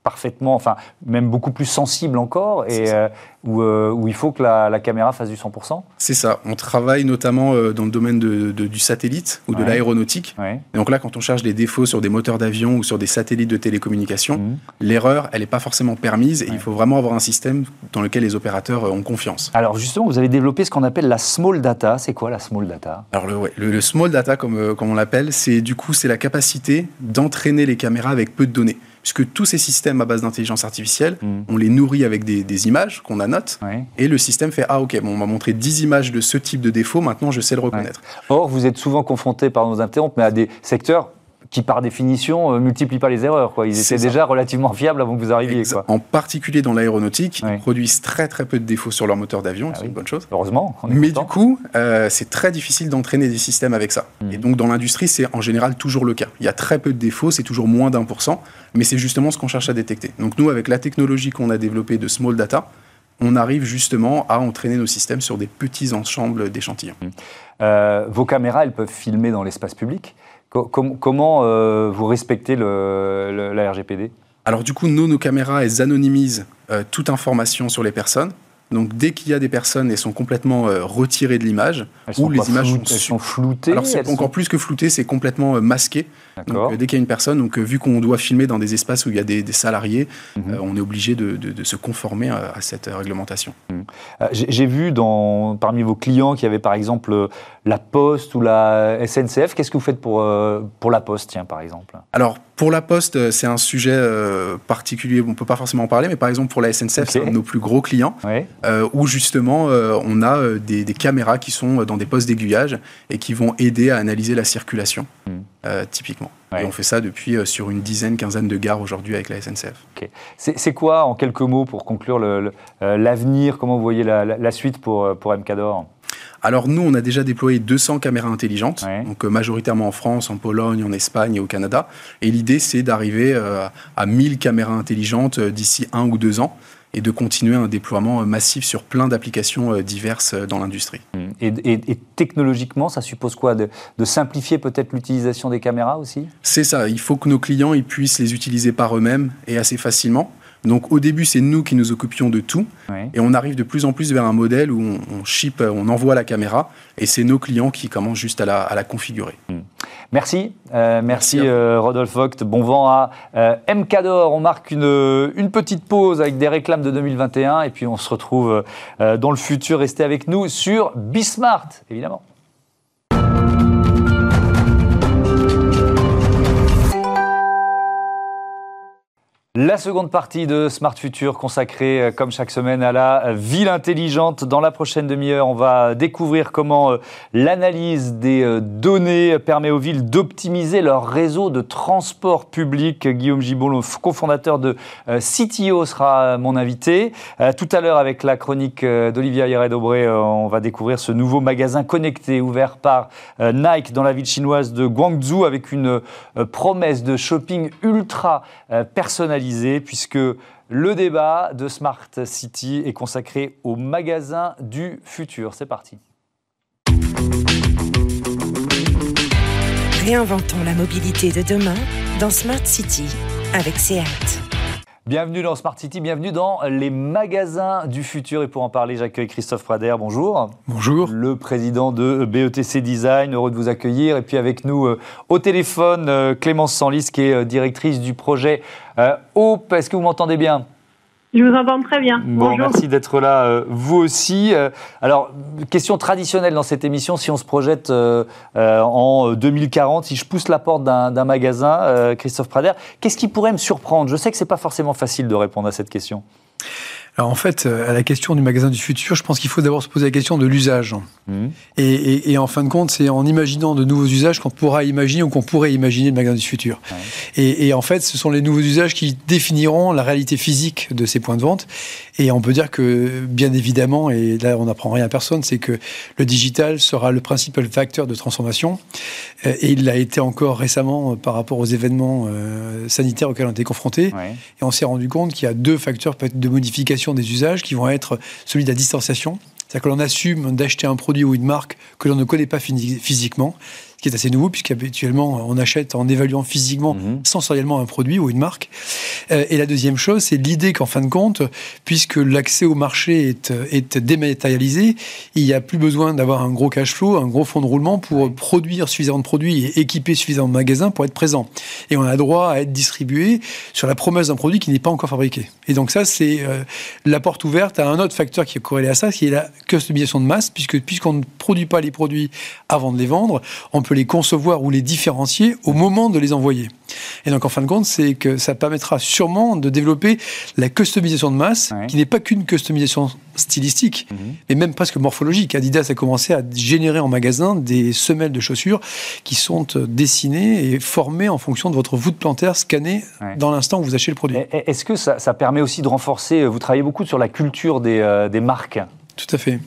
parfaitement, enfin même beaucoup plus sensible encore, et euh, euh, où, il faut que la, caméra fasse du 100% C'est ça. On travaille notamment euh, dans le domaine de, du satellite ou de l'aéronautique. Donc là, quand on cherche des défauts sur des moteurs d'avion ou sur des satellites de télécommunication, mhm. l'erreur, elle n'est pas forcément permise, et il faut vraiment avoir un système dans lequel les opérateurs ont confiance. Alors justement, vous avez développé ce qu'on appelle la small data. C'est quoi la small data? Alors le, le, small data, comme, comme on l'appelle, c'est du coup c'est la capacité d'entraîner les caméras avec peu de données puisque tous ces systèmes à base d'intelligence artificielle, mm. on les nourrit avec des, images qu'on annote, et le système fait Ah, ok, bon, on m'a montré 10 images de ce type de défaut, maintenant je sais le reconnaître. Or, vous êtes souvent confronté, par nos interrompre, mais à des secteurs qui par définition ne euh, multiplient pas les erreurs. Quoi. Ils étaient déjà relativement fiables avant que vous arriviez. Quoi. En particulier dans l'aéronautique, ils produisent très très peu de défauts sur leur moteur d'avion, ah c'est une bonne chose. Heureusement. Mais du coup, euh, c'est très difficile d'entraîner des systèmes avec ça. Hmm. Et donc dans l'industrie, c'est en général toujours le cas. Il y a très peu de défauts, c'est toujours moins d'un pour cent, mais c'est justement ce qu'on cherche à détecter. Donc nous, avec la technologie qu'on a développée de small data, on arrive justement à entraîner nos systèmes sur des petits ensembles d'échantillons. Hmm. Euh, vos caméras, elles peuvent filmer dans l'espace public comment euh, vous respectez la RGPD Alors du coup, nous, nos caméras, elles anonymisent euh, toute information sur les personnes. Donc dès qu'il y a des personnes, elles sont complètement euh, retirées de l'image. Ou les images sont, floutées. Alors c'est encore plus que flouté, c'est complètement masqué. Donc dès qu'il y a une personne, donc vu qu'on doit filmer dans des espaces où il y a des, salariés, mhm. on est obligé de, se conformer à, cette réglementation. Mhm. J'ai vu dans, parmi vos clients qu'il y avait par exemple la Poste ou la SNCF. Qu'est-ce que vous faites pour, pour la Poste, tiens, par exemple? Alors pour la Poste, euh, c'est un sujet euh, particulier, on ne peut pas forcément en parler, mais par exemple pour la SNCF, c'est un de nos plus gros clients, euh, où justement on a des, caméras qui sont dans des postes d'aiguillage et qui vont aider à analyser la circulation, hmm. typiquement. Et on fait ça depuis sur une dizaine, quinzaine de gares aujourd'hui avec la SNCF. C'est quoi, en quelques mots, pour conclure l'avenir, comment vous voyez la, suite pour, pour MCADOR alors nous, on a déjà déployé 200 caméras intelligentes, donc euh, majoritairement en France, en Pologne, en Espagne et au Canada. Et l'idée, c'est d'arriver euh, à 1000 caméras intelligentes euh, d'ici un ou deux ans. Et de continuer un déploiement massif sur plein d'applications diverses dans l'industrie. Mmh. Et, technologiquement, ça suppose quoi? De, simplifier peut-être l'utilisation des caméras aussi? C'est ça, il faut que nos clients ils puissent les utiliser par eux-mêmes et assez facilement. Donc au début, c'est nous qui nous occupions de tout. Et on arrive de plus en plus vers un modèle où on, on ship, on envoie la caméra et c'est nos clients qui commencent juste à la, configurer. Hmm. Merci. Euh, merci, euh, Rodolphe Vogt. Bon vent à euh, MCADOR. On marque une, une, petite pause avec des réclames de 2021 et puis on se retrouve dans le futur. Restez avec nous sur Bismart, évidemment. La seconde partie de Smart Future consacrée, euh, comme chaque semaine, à la ville intelligente. Dans la prochaine demi-heure, on va découvrir comment euh, l'analyse des euh, données permet aux villes d'optimiser leur réseau de transport public. Guillaume Gibon, le cofondateur de CTO, sera mon invité. Tout à l'heure, avec la chronique d'Olivia Yared-Aubré, on va découvrir ce nouveau magasin connecté ouvert par Nike dans la ville chinoise de Guangzhou avec une promesse de shopping ultra puisque le débat de Smart City est consacré au magasin du futur. C'est parti. Réinventons la mobilité de demain dans Smart City avec SEAT. Bienvenue dans Smart City, bienvenue dans les magasins du futur. Et pour en parler, j'accueille Christophe Prader. Bonjour. Bonjour. Le président de BETC Design, heureux de vous accueillir. Et puis avec nous euh, au téléphone, euh, Clémence Sanlis, qui est euh, directrice du projet Hope. Est-ce que vous m'entendez bien? Je vous entends très bien. Bon, merci d'être là, euh, vous aussi. Euh, alors, question traditionnelle dans cette émission, si on se projette euh, en 2040, si je pousse la porte d'un magasin, Christophe Prader, qu'est-ce qui pourrait me surprendre? Je sais que ce n'est pas forcément facile de répondre à cette question. Alors en fait, euh, à la question du magasin du futur, je pense qu'il faut d'abord se poser la question de l'usage. Mmh. Et, en fin de compte, c'est en imaginant de nouveaux usages qu'on pourra imaginer ou qu'on pourrait imaginer le magasin du futur. Et, en fait, ce sont les nouveaux usages qui définiront la réalité physique de ces points de vente. Et on peut dire que, bien évidemment, et là on n'apprend rien à personne, c'est que le digital sera le principal facteur de transformation. Euh, et il l'a été encore récemment par rapport aux événements euh, sanitaires auxquels on été confrontés. Et on s'est rendu compte qu'il y a deux facteurs de modification des usages qui vont être celui de la distanciation. C'est-à-dire que l'on assume d'acheter un produit ou une marque que l'on ne connaît pas physiquement qui est assez nouveau, puisqu'habituellement, on achète en évaluant physiquement, mhm. sensoriellement un produit ou une marque. Euh, et la deuxième chose, c'est l'idée qu'en fin de compte, puisque l'accès au marché est, est dématérialisé, il n'y a plus besoin d'avoir un gros cash flow, un gros fonds de roulement pour produire suffisamment de produits et équiper suffisamment de magasins pour être présent. Et on a droit à être distribué sur la promesse d'un produit qui n'est pas encore fabriqué. Et donc ça, c'est euh, la porte ouverte à un autre facteur qui est corrélé à ça, qui est la customisation de masse, puisque puisqu'on ne produit pas les produits avant de les vendre, on peut les concevoir ou les différencier au moment de les envoyer. Et donc, en fin de compte, c'est que ça permettra sûrement de développer la customisation de masse, qui n'est pas qu'une customisation stylistique, mhm. mais même presque morphologique. Adidas a commencé à générer en magasin des semelles de chaussures qui sont euh, dessinées et formées en fonction de votre voûte plantaire scannée dans l'instant où vous achetez le produit. Est-ce que ça, permet aussi de renforcer, vous travaillez beaucoup sur la culture des, euh, des marques? Tout à fait.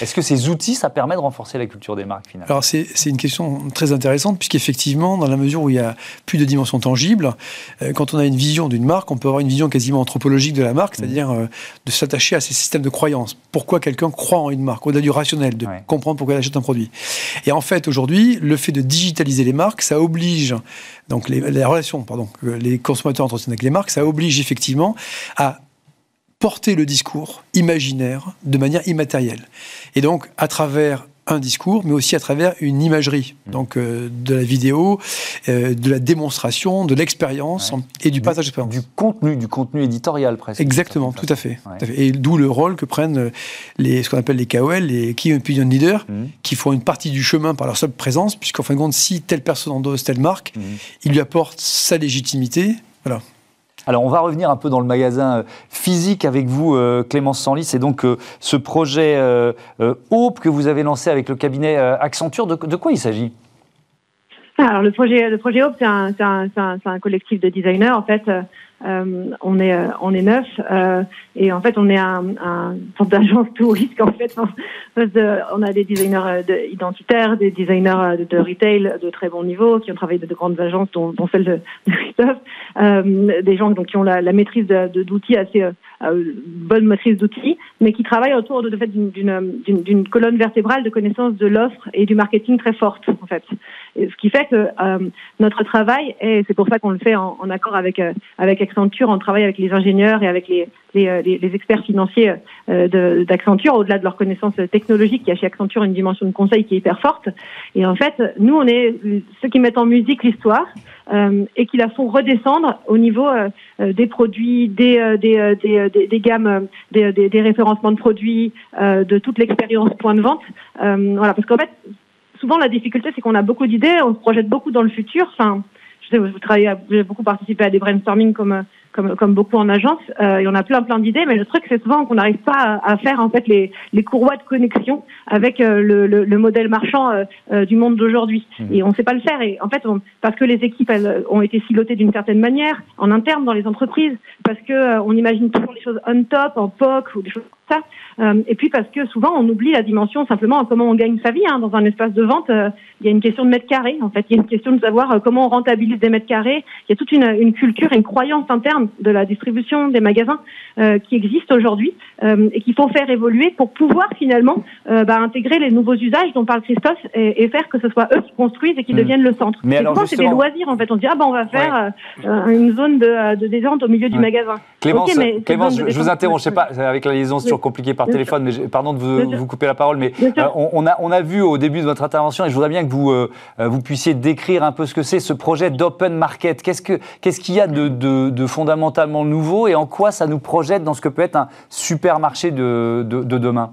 Est-ce que ces outils, ça permet de renforcer la culture des marques finalement? Alors c'est une question très intéressante puisqu'effectivement, dans la mesure où il y a plus de dimensions tangibles, euh, quand on a une vision d'une marque, on peut avoir une vision quasiment anthropologique de la marque, c'est-à-dire euh, de s'attacher à ces systèmes de croyances. Pourquoi quelqu'un croit en une marque, au-delà du rationnel, de comprendre pourquoi il achète un produit. Et en fait, aujourd'hui, le fait de digitaliser les marques, ça oblige donc les, les relations, pardon, que les consommateurs entretiennent avec les marques, ça oblige effectivement à porter le discours imaginaire de manière immatérielle. Et donc, à travers un discours, mais aussi à travers une imagerie, mmh. donc euh, de la vidéo, euh, de la démonstration, de l'expérience et du, passage d'expérience. Du contenu, du contenu éditorial presque. Exactement, tout à, fait, Et d'où le rôle que prennent euh, les, ce qu'on appelle les KOL, les Key Opinion Leaders, mmh. qui font une partie du chemin par leur seule présence, puisqu'en fin de compte, si telle personne endosse telle marque, mmh. il lui apporte sa légitimité. Voilà. Alors, on va revenir un peu dans le magasin euh, physique avec vous, euh, Clémence Sanlis. C'est donc euh, ce projet Hope que vous avez lancé avec le cabinet Accenture. De, quoi il s'agit? Alors le projet, le Hope, c'est un, collectif de designers. En fait, euh, on est euh, on est neuf euh, et en fait on est un, un sorte d'agence tout risque en fait. on a des designers identitaires, des designers de, retail de très bon niveau qui ont travaillé de, de grandes agences dont, dont celle de, Christophe, des gens donc qui ont la, la maîtrise d'outils assez bonne maîtrise d'outils, mais qui travaillent autour de fait d'une colonne vertébrale de connaissances de l'offre et du marketing très forte en fait. Ce qui fait que notre travail et c'est pour ça qu'on le fait en, en accord avec avec Accenture, on travaille avec les ingénieurs et avec les, les, euh, experts financiers euh, d'Accenture, au-delà de leurs connaissances technologiques, il y a chez Accenture une dimension de conseil qui est hyper forte. Et en fait, nous, on est ceux qui mettent en musique l'histoire euh, et qui la font redescendre au niveau des produits, des, des, des, des gammes, des, des, référencements de produits, de toute l'expérience point de vente. voilà, parce qu'en fait, souvent la difficulté, c'est qu'on a beaucoup d'idées, on se projette beaucoup dans le futur. Enfin, je sais, vous travaillez, vous avez beaucoup participé à des brainstorming comme comme, comme beaucoup en agence. Euh, et on a plein plein d'idées, mais le truc c'est souvent qu'on n'arrive pas à, faire en fait les, les courroies de connexion avec euh, le, le, le, modèle marchand euh, euh du monde d'aujourd'hui. Mmh. Et on ne sait pas le faire. Et en fait, on, parce que les équipes elles, ont été silotées d'une certaine manière en interne dans les entreprises, parce que euh, on imagine toujours les choses on top, en POC ou des choses comme ça. Euh, et puis parce que souvent on oublie la dimension simplement comment on gagne sa vie hein. dans un espace de vente. il y a une question de mètres carrés. En fait, il y a une question de savoir comment on rentabilise des mètres carrés. Il y a toute une, une culture, une croyance interne de la distribution des magasins euh, qui existent aujourd'hui euh, et qu'il faut faire évoluer pour pouvoir finalement euh, bah, intégrer les nouveaux usages dont parle Christophe et, faire que ce soit eux qui construisent et qui hmm. deviennent le centre. Mais alors c'est des loisirs en fait. On dit ah bah on va faire une zone de, de détente au milieu du magasin. Clémence, Clémence je, vous interromps. Je sais pas avec la liaison c'est toujours compliqué par téléphone, mais pardon de vous, vous, couper la parole, mais on, a on a vu au début de votre intervention et je voudrais bien que vous vous puissiez décrire un peu ce que c'est ce projet d'open market. Qu'est-ce que qu'est-ce qu'il y a de, de, de fondamentalement nouveau et en quoi ça nous projette dans ce que peut être un supermarché de, de, demain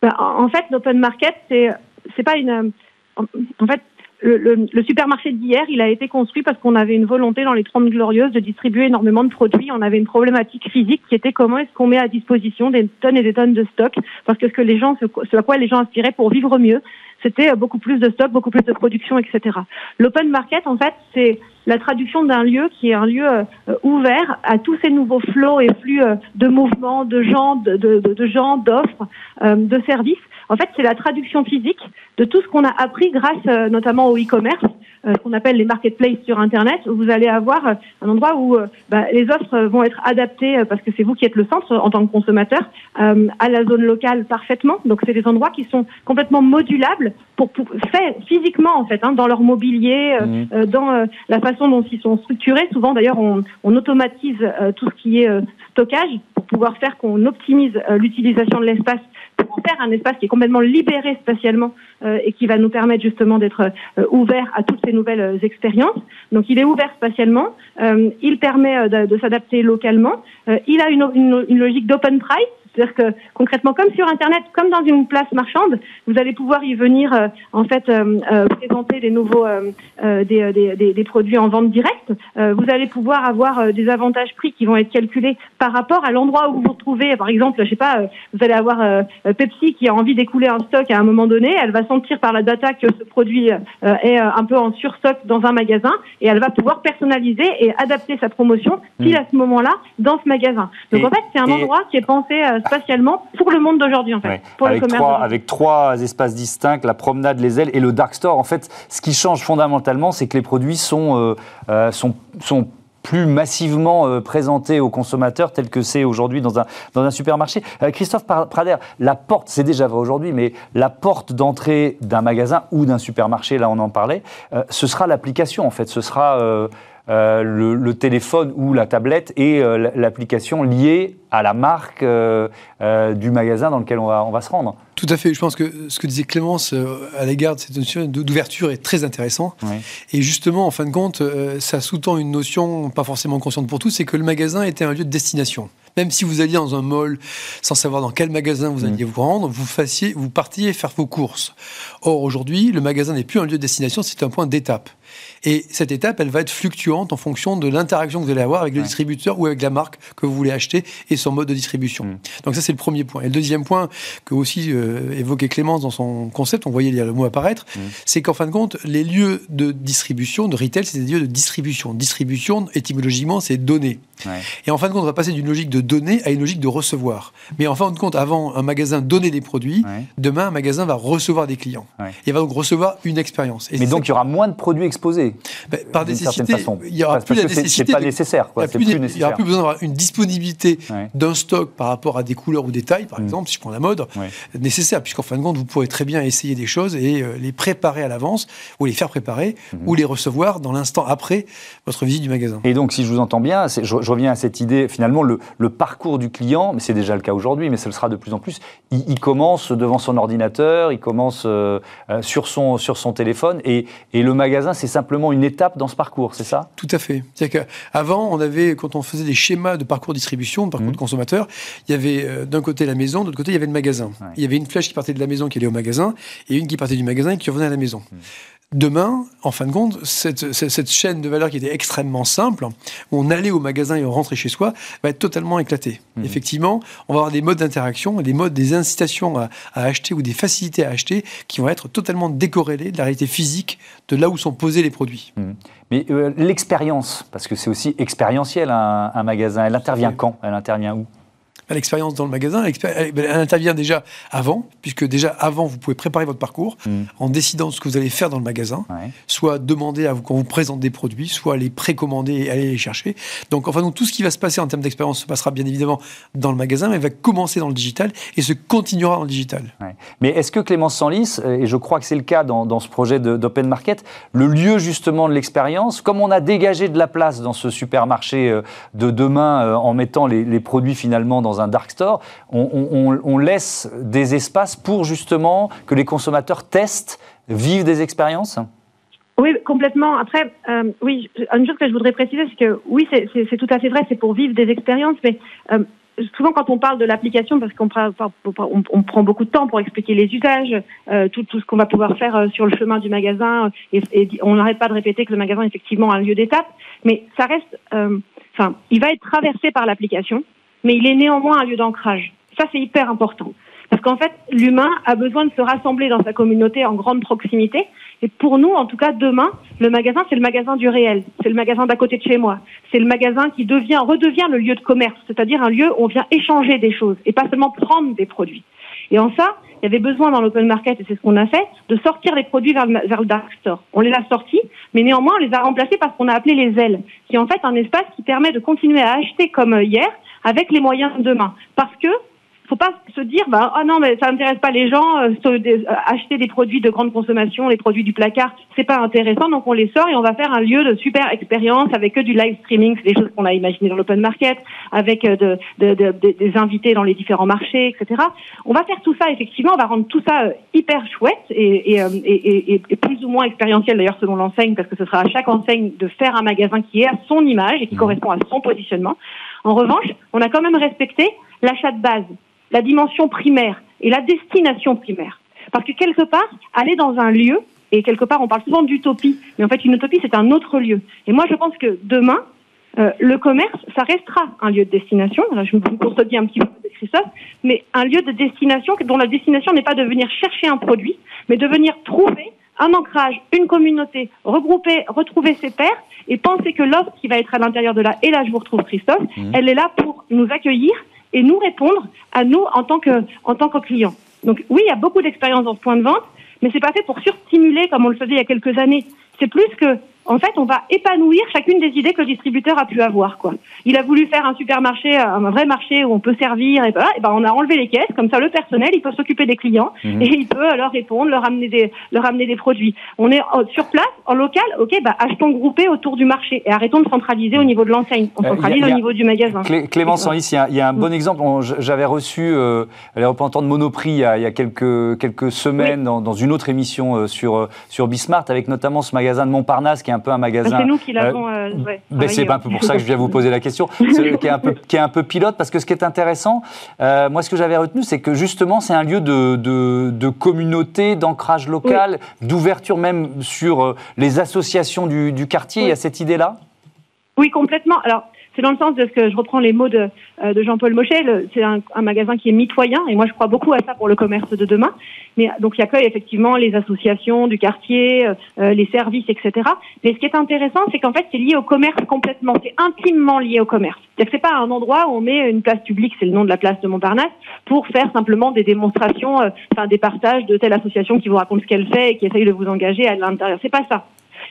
bah, En fait, l'open market, c'est pas une. En fait, le, supermarché d'hier, il a été construit parce qu'on avait une volonté dans les 30 glorieuses de distribuer énormément de produits. On avait une problématique physique qui était comment est-ce qu'on met à disposition des tonnes et des tonnes de stock parce que ce que les gens, ce à quoi les gens aspiraient pour vivre mieux, c'était euh, beaucoup plus de stock, beaucoup plus de production, etc. L'open market, en fait, c'est la traduction d'un lieu qui est un lieu euh, ouvert à tous ces nouveaux flots et flux euh, de mouvements, de gens, de, de, gens, d'offres, de services. En fait, c'est la traduction physique de tout ce qu'on a appris grâce notamment au e-commerce euh, ce qu'on appelle les marketplaces sur Internet, où vous allez avoir euh, un endroit où euh, bah, les offres vont être adaptées, parce que c'est vous qui êtes le centre en tant que consommateur, à la zone locale parfaitement. Donc c'est des endroits qui sont complètement modulables pour, pour fait physiquement en fait, hein, dans leur mobilier, mmh. dans la façon dont ils sont structurés. Souvent d'ailleurs, on, on automatise tout ce qui est stockage pour pouvoir faire qu'on optimise l'utilisation de l'espace faire un espace qui est complètement libéré spatialement euh, et qui va nous permettre justement d'être euh, ouvert à toutes ces nouvelles euh, expériences. Donc il est ouvert spatialement, il permet de, s'adapter localement, il a une logique d'open price, c'est-à-dire que concrètement, comme sur Internet, comme dans une place marchande, vous allez pouvoir y venir euh, en fait euh, euh, présenter des nouveaux des, des, des, produits en vente directe. vous allez pouvoir avoir des avantages prix qui vont être calculés par rapport à l'endroit où vous vous trouvez. Par exemple, je sais pas, vous allez avoir Pepsi qui a envie d'écouler un stock à un moment donné. Elle va sentir par la data que ce produit est un peu en surstock dans un magasin et elle va pouvoir personnaliser et adapter sa promotion pile mmh. à ce moment-là dans ce magasin. Donc en fait, c'est un endroit qui est pensé spatialement pour le monde d'aujourd'hui, en fait. Pour avec, trois, avec trois espaces distincts, la promenade, les ailes et le dark store. En fait, ce qui change fondamentalement, c'est que les produits sont, euh, euh, sont, sont plus massivement euh, présentés aux consommateurs tel que c'est aujourd'hui dans un, dans un supermarché. Christophe Prader, la porte, c'est déjà vrai aujourd'hui, mais la porte d'entrée d'un magasin ou d'un supermarché, là on en parlait, ce sera l'application en fait, ce sera euh, le, téléphone ou la tablette et euh, l'application liée à la marque euh, du magasin dans lequel on va, on va se rendre. Tout à fait. Je pense que ce que disait Clémence à l'égard de cette notion d'ouverture est très intéressant. Et justement, en fin de compte, ça sous-tend une notion pas forcément consciente pour tous, c'est que le magasin était un lieu de destination. Même si vous alliez dans un mall sans savoir dans quel magasin vous alliez mm. vous rendre, vous, fassiez, vous partiez faire vos courses. Or, aujourd'hui, le magasin n'est plus un lieu de destination, c'est un point d'étape. Et cette étape, elle va être fluctuante en fonction de l'interaction que vous allez avoir avec le distributeur ou avec la marque que vous voulez acheter et son mode de distribution. Mm. Donc ça, c'est le premier point. Et le deuxième point que aussi euh, évoquait Clémence dans son concept, on voyait le mot apparaître, mm. c'est qu'en fin de compte, les lieux de distribution, de retail, c'est des lieux de distribution. Distribution, étymologiquement, c'est donner. Et en fin de compte, on va passer d'une logique de donner à une logique de recevoir. Mais en fin de compte, avant un magasin donnait des produits, demain un magasin va recevoir des clients. Et va donc recevoir une expérience. Mais donc il y aura moins de produits exposés. Ben, par nécessité, il y aura plus la nécessité. C'est pas nécessaire. Il n'y aura plus besoin d'avoir une disponibilité d'un stock par rapport à des couleurs ou des tailles, par mm. exemple, si je prends la mode, nécessaire, puisqu'en fin de compte, vous pourrez très bien essayer des choses et euh, les préparer à l'avance, ou les faire préparer, mm-hmm. ou les recevoir dans l'instant après votre visite du magasin. Et donc, si je vous entends bien, je, je reviens à cette idée, finalement, le, le parcours du client, mais c'est déjà le cas aujourd'hui, mais ce sera de plus en plus, il, commence devant son ordinateur, il commence euh, euh, sur, son, sur son téléphone, et, et le magasin, c'est simplement une étape dans ce parcours, c'est ça? Tout à fait. C'est-à-dire qu'avant, on avait, quand on faisait des schémas de parcours distribution, de parcours mmh. de consommateur, il y avait euh, d'un côté la maison, de l'autre côté, il y avait le magasin. Il y avait une flèche qui partait de la maison qui allait au magasin, et une qui partait du magasin et qui revenait à la maison. Mmh. Demain, en fin de compte, cette, cette, chaîne de valeur qui était extrêmement simple, où on allait au magasin et on rentrait chez soi, va être totalement éclatée. Mmh. Effectivement, on va avoir des modes d'interaction, des modes, des incitations à, acheter ou des facilités à acheter qui vont être totalement décorrélées de la réalité physique de là où sont posés les produits. Mmh. Mais euh, l'expérience, parce que c'est aussi expérientiel un, un magasin, elle intervient quand? Elle intervient où? L'expérience dans le magasin, elle, intervient déjà avant, puisque déjà avant, vous pouvez préparer votre parcours mm. en décidant ce que vous allez faire dans le magasin, soit demander à vous quand vous présente des produits, soit les précommander et aller les chercher. Donc, enfin, donc, tout ce qui va se passer en termes d'expérience se passera bien évidemment dans le magasin, mais va commencer dans le digital et se continuera dans le digital. Mais est-ce que Clémence Sanlis, euh, et je crois que c'est le cas dans, dans ce projet d'Open Market, le lieu justement de l'expérience, comme on a dégagé de la place dans ce supermarché euh, de demain euh, en mettant les, les produits finalement dans un dark store, on, laisse des espaces pour justement que les consommateurs testent, vivent des expériences oui, complètement. Après, euh, oui, une chose que je voudrais préciser, c'est que oui, c'est tout à fait vrai, c'est pour vivre des expériences, mais euh, souvent quand on parle de l'application, parce qu'on on, prend beaucoup de temps pour expliquer les usages, euh, tout, tout, ce qu'on va pouvoir faire sur le chemin du magasin, et, et on n'arrête pas de répéter que le magasin est effectivement un lieu d'étape, mais ça reste, enfin, il va être traversé par l'application mais il est néanmoins un lieu d'ancrage. Ça, c'est hyper important. Parce qu'en fait, l'humain a besoin de se rassembler dans sa communauté en grande proximité. Et pour nous, en tout cas, demain, le magasin, c'est le magasin du réel. C'est le magasin d'à côté de chez moi. C'est le magasin qui devient, redevient le lieu de commerce, c'est-à-dire un lieu où on vient échanger des choses et pas seulement prendre des produits. Et en ça, il y avait besoin dans l'open market, et c'est ce qu'on a fait, de sortir les produits vers le, vers le dark store. On les a sortis, mais néanmoins, on les a remplacés par ce qu'on a appelé les ailes, qui est en fait un espace qui permet de continuer à acheter comme hier, avec les moyens de demain. Parce que faut pas se dire bah ah non mais ça n'intéresse pas les gens euh, euh, acheter des produits de grande consommation les produits du placard c'est pas intéressant donc on les sort et on va faire un lieu de super expérience avec que du live streaming c'est des choses qu'on a imaginées dans l'open market avec euh, de, de, de, des invités dans les différents marchés etc on va faire tout ça effectivement on va rendre tout ça hyper chouette et, et, et, et plus ou moins expérientiel d'ailleurs selon l'enseigne parce que ce sera à chaque enseigne de faire un magasin qui est à son image et qui mmh. correspond à son positionnement en revanche, on a quand même respecté l'achat de base, la dimension primaire et la destination primaire. Parce que quelque part, aller dans un lieu, et quelque part on parle souvent d'utopie, mais en fait une utopie c'est un autre lieu. Et moi je pense que demain, euh, le commerce, ça restera un lieu de destination. je me contredis un petit peu, Christophe, mais un lieu de destination dont la destination n'est pas de venir chercher un produit, mais de venir trouver un ancrage, une communauté, regrouper, retrouver ses pairs et penser que l'offre qui va être à l'intérieur de là, et là je vous retrouve Christophe, mmh. elle est là pour nous accueillir et nous répondre à nous en tant que, en tant que clients. Donc oui, il y a beaucoup d'expérience dans ce point de vente, mais c'est pas fait pour surstimuler comme on le faisait il y a quelques années. C'est plus que en fait, on va épanouir chacune des idées que le distributeur a pu avoir. Quoi. Il a voulu faire un supermarché, un vrai marché où on peut servir, et, ben, et ben on a enlevé les caisses, comme ça le personnel, il peut s'occuper des clients mhm. et il peut leur répondre, leur amener des, leur amener des produits. On est sur place, en local, ok, bah, achetons groupés autour du marché et arrêtons de centraliser au niveau de l'enseigne. On euh, centralise au niveau du magasin. Clémence Henry, il y, a un bon mm. exemple. J'avais reçu euh, les représentants de Monoprix il y a, quelques, quelques semaines dans, dans, une autre émission euh, sur, sur Bismart, avec notamment ce magasin magasin de Montparnasse, qui est un peu un magasin. C'est nous qui l'avons. Euh, ouais, c'est un peu pour ça que je viens vous poser la question, qui est, un peu, qui est un peu pilote, parce que ce qui est intéressant, moi, ce que j'avais retenu, c'est que justement, c'est un lieu de, de, communauté, d'ancrage local, d'ouverture même sur les associations du, du quartier. Il y a cette idée-là? Oui, complètement. Alors, c'est dans le sens de ce que je reprends les mots de, euh, Jean-Paul Mochet. C'est un, magasin qui est mitoyen et moi je crois beaucoup à ça pour le commerce de demain. Mais donc il accueille effectivement les associations du quartier, euh, euh, les services, etc. Mais ce qui est intéressant, c'est qu'en fait c'est lié au commerce complètement. C'est intimement lié au commerce. C'est-à-dire que c'est pas un endroit où on met une place publique, c'est le nom de la place de Montparnasse, pour faire simplement des démonstrations, enfin des partages de telle association qui vous raconte ce qu'elle fait et qui essaye de vous engager à l'intérieur. C'est pas ça.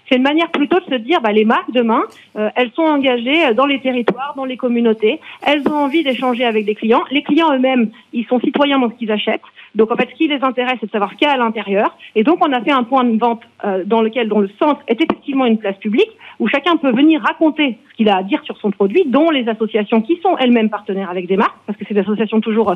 C'est une manière plutôt de se dire, bah, les marques demain, euh, elles sont engagées euh, dans les territoires, dans les communautés. Elles ont envie d'échanger avec des clients. Les clients eux-mêmes, ils sont citoyens dans ce qu'ils achètent. Donc en fait, ce qui les intéresse, c'est de savoir ce qu'il y a à l'intérieur. Et donc on a fait un point de vente euh, dans lequel, dont le centre est effectivement une place publique, où chacun peut venir raconter ce qu'il a à dire sur son produit, dont les associations qui sont elles-mêmes partenaires avec des marques, parce que c'est des associations toujours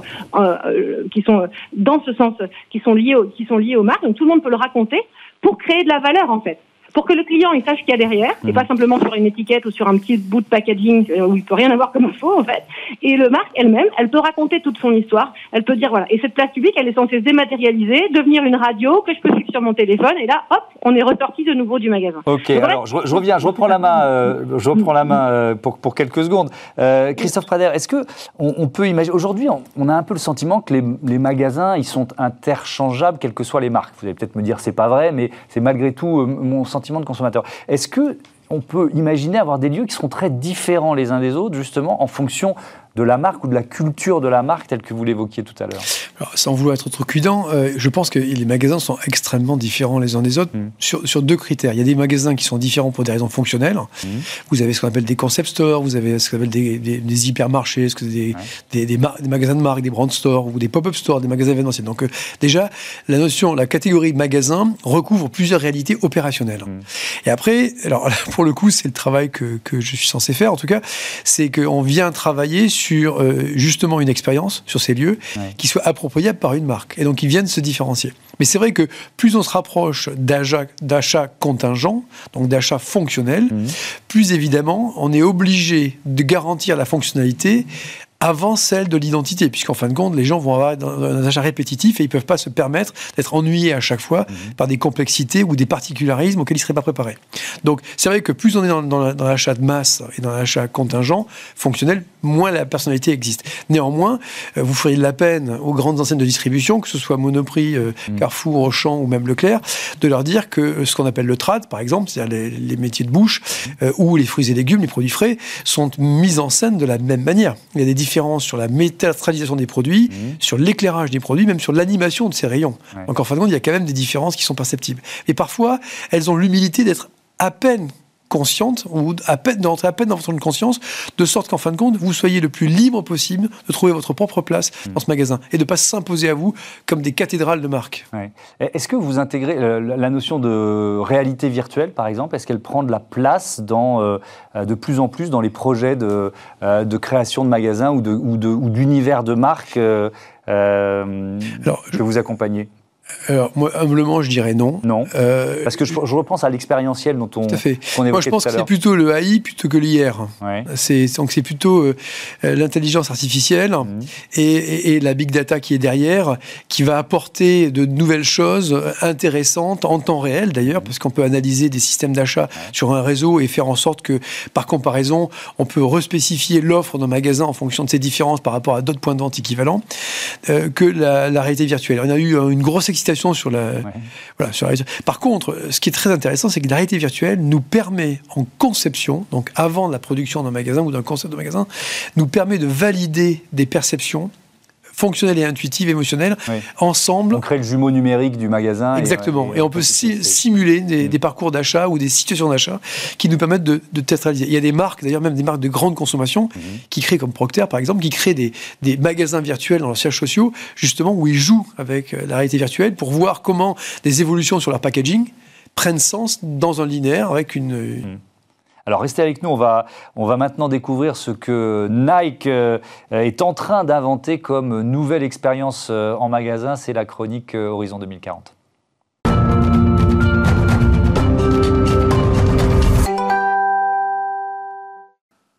qui sont dans ce sens, qui sont liées, qui sont liées aux marques. Donc tout le monde peut le raconter pour créer de la valeur en fait pour que le client il sache ce qu'il y a derrière, et pas mhm. simplement sur une étiquette ou sur un petit bout de packaging euh, où il peut rien avoir comme info en fait. Et le marque elle-même, elle peut raconter toute son histoire, elle peut dire voilà. Et cette place publique, elle est censée se dématérialiser, devenir une radio que je peux suivre sur mon téléphone, et là, hop, on est ressorti de nouveau du magasin. Ok, alors je, reviens, je reprends la main, euh, je reprends la main euh, pour, pour quelques secondes. Christophe Prader, est-ce que on, peut imaginer aujourd'hui, on, a un peu le sentiment que les, les, magasins, ils sont interchangeables, quelles que soient les marques. Vous allez peut-être me dire c'est pas vrai, mais c'est malgré tout mon sentiment de consommateur. Est-ce que on peut imaginer avoir des lieux qui seront très différents les uns des autres, justement, en fonction de la marque ou de la culture de la marque, telle que vous l'évoquiez tout à l'heure Sans vouloir être trop cuidant, euh, je pense que les magasins sont extrêmement différents les uns des autres mm. sur, deux critères. Il y a des magasins qui sont différents pour des raisons fonctionnelles. Mm. Vous avez ce qu'on appelle des concept stores, vous avez ce qu'on appelle des, hypermarchés, des, des, magasins de marque, des brand stores ou des pop-up stores, des magasins événementiels. Donc euh, déjà, la notion, la catégorie magasin recouvre plusieurs réalités opérationnelles. Mm. Et après, alors pour le coup, c'est le travail que, que je suis censé faire en tout cas, c'est qu'on vient travailler sur sur euh, justement une expérience sur ces lieux qui soit appropriable par une marque. Et donc ils viennent se différencier. Mais c'est vrai que plus on se rapproche d'achat contingent, donc d'achat fonctionnel, mmh. plus évidemment on est obligé de garantir la fonctionnalité avant celle de l'identité, puisqu'en fin de compte, les gens vont avoir un achat répétitif et ils ne peuvent pas se permettre d'être ennuyés à chaque fois mhm. par des complexités ou des particularismes auxquels ils ne seraient pas préparés. Donc c'est vrai que plus on est dans, l'achat de masse et dans l'achat contingent, fonctionnel, moins la personnalité existe. Néanmoins, euh, vous feriez de la peine aux grandes enseignes de distribution, que ce soit Monoprix, euh, mhm. Carrefour, Auchan ou même Leclerc, de leur dire que euh, ce qu'on appelle le trad, par exemple, c'est-à-dire les, métiers de bouche, mhm. ou les fruits et légumes, les produits frais, sont mis en scène de la même manière. Il y a des différence sur la métastralisation des produits, mmh. sur l'éclairage des produits, même sur l'animation de ces rayons. Donc en fin de compte, il y a quand même des différences qui sont perceptibles. Et parfois, elles ont l'humilité d'être à peine consciente, ou à peine, d'entrer à peine dans votre conscience, de sorte qu'en fin de compte, vous soyez le plus libre possible de trouver votre propre place mm. dans ce magasin et de ne pas s'imposer à vous comme des cathédrales de marque. Est-ce que vous intégrez euh, la notion de réalité virtuelle, par exemple Est-ce qu'elle prend de la place dans, euh, de plus en plus dans les projets de, euh, de création de magasins ou d'univers de, ou de, marque que vous accompagnez? Alors, moi, humblement, je dirais non. Non. Euh, Parce que je, je, repense à l'expérientiel dont on. Tout à fait. moi, je pense que c'est plutôt le AI plutôt que l'IR. Ouais. C'est donc c'est plutôt euh, l'intelligence artificielle mhm. et, et, la big data qui est derrière, qui va apporter de nouvelles choses intéressantes en temps réel d'ailleurs, parce qu'on peut analyser des systèmes d'achat sur un réseau et faire en sorte que, par comparaison, on peut respécifier l'offre d'un magasin en fonction de ses différences par rapport à d'autres points de vente équivalents euh, que la, la, réalité virtuelle. On a eu une grosse sur la, voilà, sur Par contre, ce qui est très intéressant, c'est que la réalité virtuelle nous permet en conception, donc avant la production d'un magasin ou d'un concept de magasin, nous permet de valider des perceptions fonctionnelle et intuitive, émotionnelle, ensemble. On crée le jumeau numérique du magasin. Exactement. Et, on peut simuler mm. des, parcours d'achat ou des situations d'achat qui nous permettent de, de testraliser. Il y a des marques, d'ailleurs même des marques de grande consommation, mm-hmm. qui créent comme Procter par exemple, qui créent des, des magasins virtuels dans leurs sièges sociaux, justement où ils jouent avec euh, la réalité virtuelle pour voir comment des évolutions sur leur packaging prennent sens dans un linéaire avec une, mm. Alors restez avec nous, on va, on va maintenant découvrir ce que Nike euh, est en train d'inventer comme nouvelle expérience euh, en magasin. C'est la chronique euh, Horizon 2040.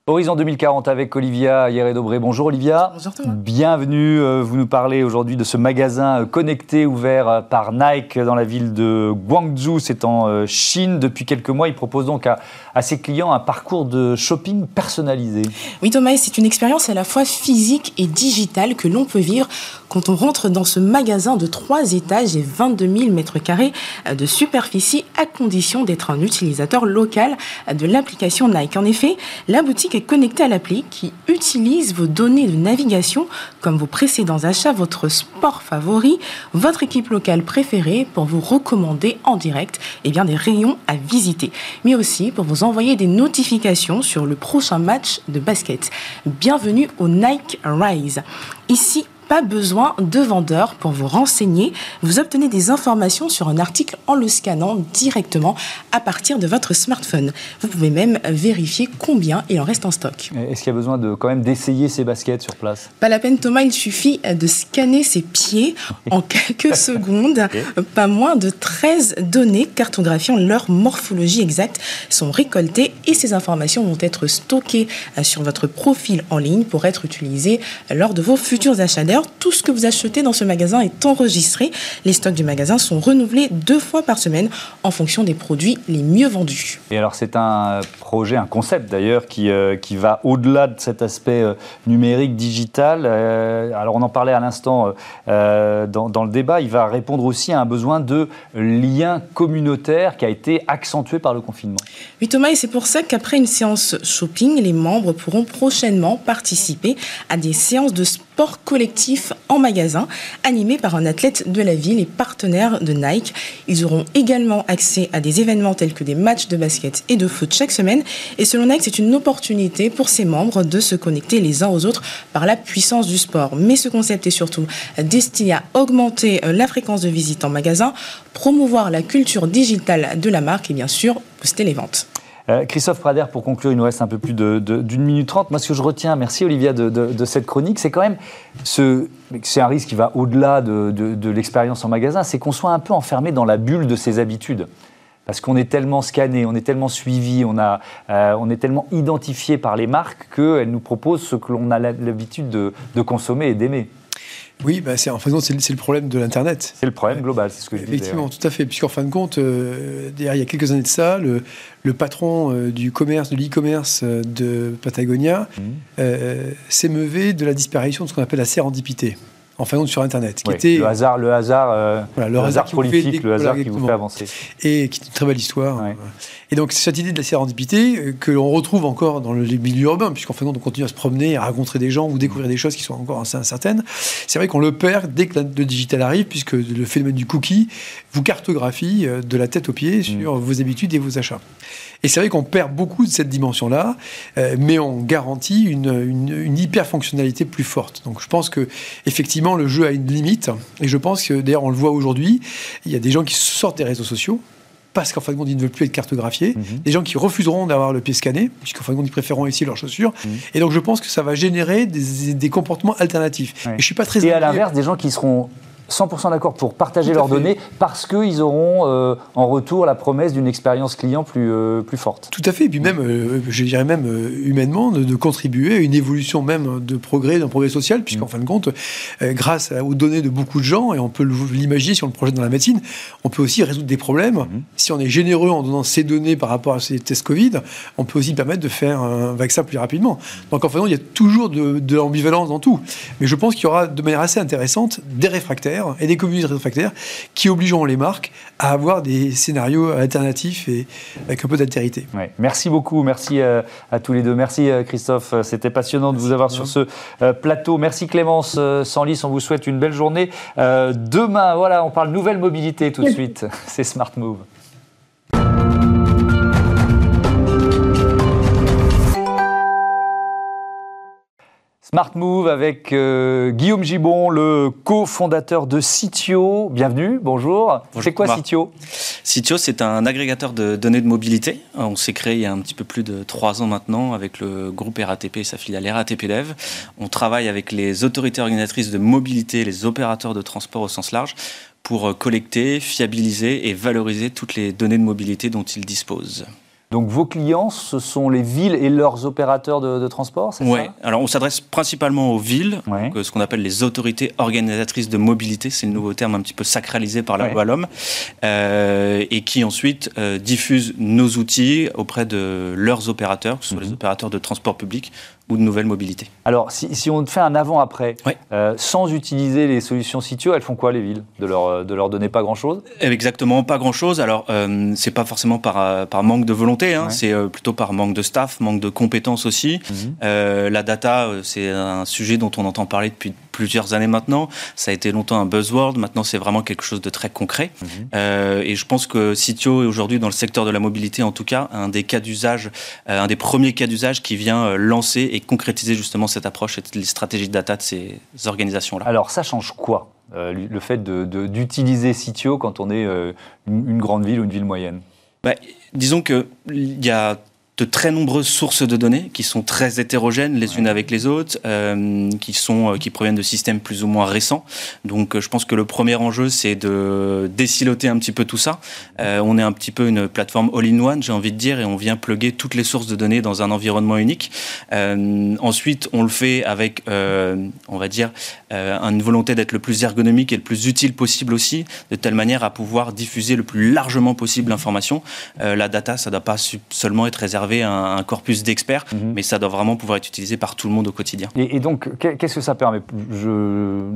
Horizon 2040 avec Olivia Hieré-Dobré. Bonjour Olivia. Bonjour tout le monde. Bienvenue. Vous nous parlez aujourd'hui de ce magasin connecté ouvert par Nike dans la ville de Guangzhou. C'est en Chine. Depuis quelques mois, Il propose donc à à ses clients un parcours de shopping personnalisé. Oui Thomas, c'est une expérience à la fois physique et digitale que l'on peut vivre quand on rentre dans ce magasin de 3 étages et 22 000 mètres carrés de superficie à condition d'être un utilisateur local de l'application Nike. En effet, la boutique est connectée à l'appli qui utilise vos données de navigation comme vos précédents achats, votre sport favori, votre équipe locale préférée pour vous recommander en direct eh bien, des rayons à visiter, mais aussi pour vous envoyer des notifications sur le prochain match de basket. Bienvenue au Nike Rise. Ici, pas besoin de vendeur pour vous renseigner. Vous obtenez des informations sur un article en le scannant directement à partir de votre smartphone. Vous pouvez même vérifier combien il en reste en stock. Est-ce qu'il y a besoin de quand même d'essayer ces baskets sur place? Pas la peine Thomas, il suffit de scanner ses pieds en quelques secondes. Pas moins de 13 données cartographiant leur morphologie exacte sont récoltées et ces informations vont être stockées sur votre profil en ligne pour être utilisées lors de vos futurs achats tout ce que vous achetez dans ce magasin est enregistré. Les stocks du magasin sont renouvelés deux fois par semaine en fonction des produits les mieux vendus. Et alors, c'est un projet, un concept d'ailleurs, qui, euh, qui va au-delà de cet aspect euh, numérique, digital. Euh, alors, on en parlait à l'instant dans, dans, le débat. Il va répondre aussi à un besoin de lien communautaire qui a été accentué par le confinement. Oui, Thomas, et c'est pour ça qu'après une séance shopping, les membres pourront prochainement participer à des séances de sport sport collectif en magasin, animé par un athlète de la ville et partenaire de Nike. Ils auront également accès à des événements tels que des matchs de basket et de foot chaque semaine. Et selon Nike, c'est une opportunité pour ses membres de se connecter les uns aux autres par la puissance du sport. Mais ce concept est surtout destiné à augmenter la fréquence de visite en magasin, promouvoir la culture digitale de la marque et bien sûr booster les ventes. Euh, Christophe Prader, pour conclure, il nous reste un peu plus d'une minute trente. Moi, ce que je retiens, merci Olivia de, cette chronique, c'est quand même ce, c'est un risque qui va au-delà de, l'expérience en magasin, c'est qu'on soit un peu enfermé dans la bulle de ses habitudes. Parce qu'on est tellement scanné, on est tellement suivi, on, a, euh, on est tellement identifié par les marques qu'elles nous proposent ce que l'on a l'habitude de, consommer et d'aimer. Oui, bah c'est, en fin de compte, c'est, le problème de l'Internet. C'est le problème global, c'est ce que je disais. Effectivement, tout à fait. Puisqu'en fin de compte, euh, il y a quelques années de ça, le, le patron euh, du commerce, de l'e-commerce euh, de Patagonia, mmh. s'émeuvait de la disparition de ce qu'on appelle la sérendipité en fin de compte sur Internet. Qui était, le hasard, le hasard, le, hasard, prolifique, le hasard qui vous fait avancer. Et qui est une très belle histoire. Et donc, cette idée de la sérendipité, euh, que l'on retrouve encore dans le milieu urbain, puisqu'en fait, on continue à se promener, à rencontrer des gens ou découvrir des choses qui sont encore assez incertaines, c'est vrai qu'on le perd dès que le digital arrive, puisque le phénomène du cookie vous cartographie euh, de la tête aux pieds sur mm. vos habitudes et vos achats. Et c'est vrai qu'on perd beaucoup de cette dimension-là, euh, mais on garantit une, une, une hyper-fonctionnalité plus forte. Donc je pense que effectivement le jeu a une limite, et je pense que d'ailleurs on le voit aujourd'hui, il y a des gens qui sortent des réseaux sociaux, parce qu'en fin de compte, ils ne veulent plus être cartographiés. Mhm. Des gens qui refuseront d'avoir le pied scanné, puisqu'en fin de compte, ils préféreront ici leurs chaussures. Mhm. Et donc, je pense que ça va générer des, comportements alternatifs. Et je suis pas très. Et à l'inverse, des gens qui seront 100% d'accord pour partager leurs données parce qu'ils auront euh, en retour la promesse d'une expérience client plus, euh, plus forte. Tout à fait. Et puis même, euh, je dirais même humainement, de, contribuer à une évolution même de progrès, d'un progrès social, puisqu'en mm. fin de compte, grâce aux données de beaucoup de gens, et on peut l'imaginer si on le projette dans la médecine, on peut aussi résoudre des problèmes. Mm. Si on est généreux en donnant ces données par rapport à ces tests Covid, on peut aussi permettre de faire un vaccin plus rapidement. Donc en fin de compte, il y a toujours de, de l'ambivalence dans tout. Mais je pense qu'il y aura de manière assez intéressante des réfractaires et des communes réfractaires qui obligeront les marques à avoir des scénarios alternatifs et avec un peu d'altérité. Merci beaucoup, merci euh, à, tous les deux. Merci euh, Christophe, c'était passionnant de vous avoir sur ce euh, plateau. Merci Clémence Sanlis, on vous souhaite une belle journée. demain, voilà, on parle nouvelle mobilité tout de suite. C'est Smart Move. Smart Move avec euh, Guillaume Gibon, le cofondateur de Sitio. Bienvenue, bonjour. C'est quoi Sitio? Sitio, c'est un agrégateur de données de mobilité. On s'est créé il y a un petit peu plus de trois ans maintenant avec le groupe RATP et sa filiale RATP Dev. On travaille avec les autorités organisatrices de mobilité, les opérateurs de transport au sens large, pour collecter, fiabiliser et valoriser toutes les données de mobilité dont ils disposent. Donc vos clients, ce sont les villes et leurs opérateurs de, transport, c'est ouais. Alors on s'adresse principalement aux villes, ce qu'on appelle les autorités organisatrices de mobilité, c'est le nouveau terme un petit peu sacralisé par la loi l'homme, euh, et qui ensuite euh, diffusent nos outils auprès de leurs opérateurs, que ce soit les mhm. opérateurs de transport public ou de nouvelles mobilités. Alors, si, on fait un avant-après, euh, sans utiliser les solutions Sitio, elles font quoi les villes de leur, de leur donner pas grand-chose? Exactement, pas grand-chose. Alors, euh, c'est pas forcément par, euh, par manque de volonté, hein. c'est euh, plutôt par manque de staff, manque de compétences aussi. Mhm. la data, c'est un sujet dont on entend parler depuis plusieurs années maintenant. Ça a été longtemps un buzzword. Maintenant, c'est vraiment quelque chose de très concret. Mhm. Euh, et je pense que Sitio est aujourd'hui dans le secteur de la mobilité, en tout cas, un des cas d'usage, euh, un des premiers cas d'usage qui vient euh, lancer et concrétiser justement cette approche et les stratégies de data de ces organisations-là. Alors, ça change quoi le fait d'utiliser de, Sitio quand on est une, grande ville ou une ville moyenne? Bah, Disons qu'il y a de très nombreuses sources de données qui sont très hétérogènes les unes avec les autres, euh, qui sont euh, qui proviennent de systèmes plus ou moins récents. Donc, euh, je pense que le premier enjeu c'est de déciloter un petit peu tout ça. on est un petit peu une plateforme all-in-one, j'ai envie de dire, et on vient plugger toutes les sources de données dans un environnement unique. ensuite, on le fait avec, on va dire, une volonté d'être le plus ergonomique et le plus utile possible aussi, de telle manière à pouvoir diffuser le plus largement possible l'information. la data, ça ne doit pas seulement être réservé un, corpus d'experts, mhm. mais ça doit vraiment pouvoir être utilisé par tout le monde au quotidien. Et, donc, qu'est-ce que ça permet?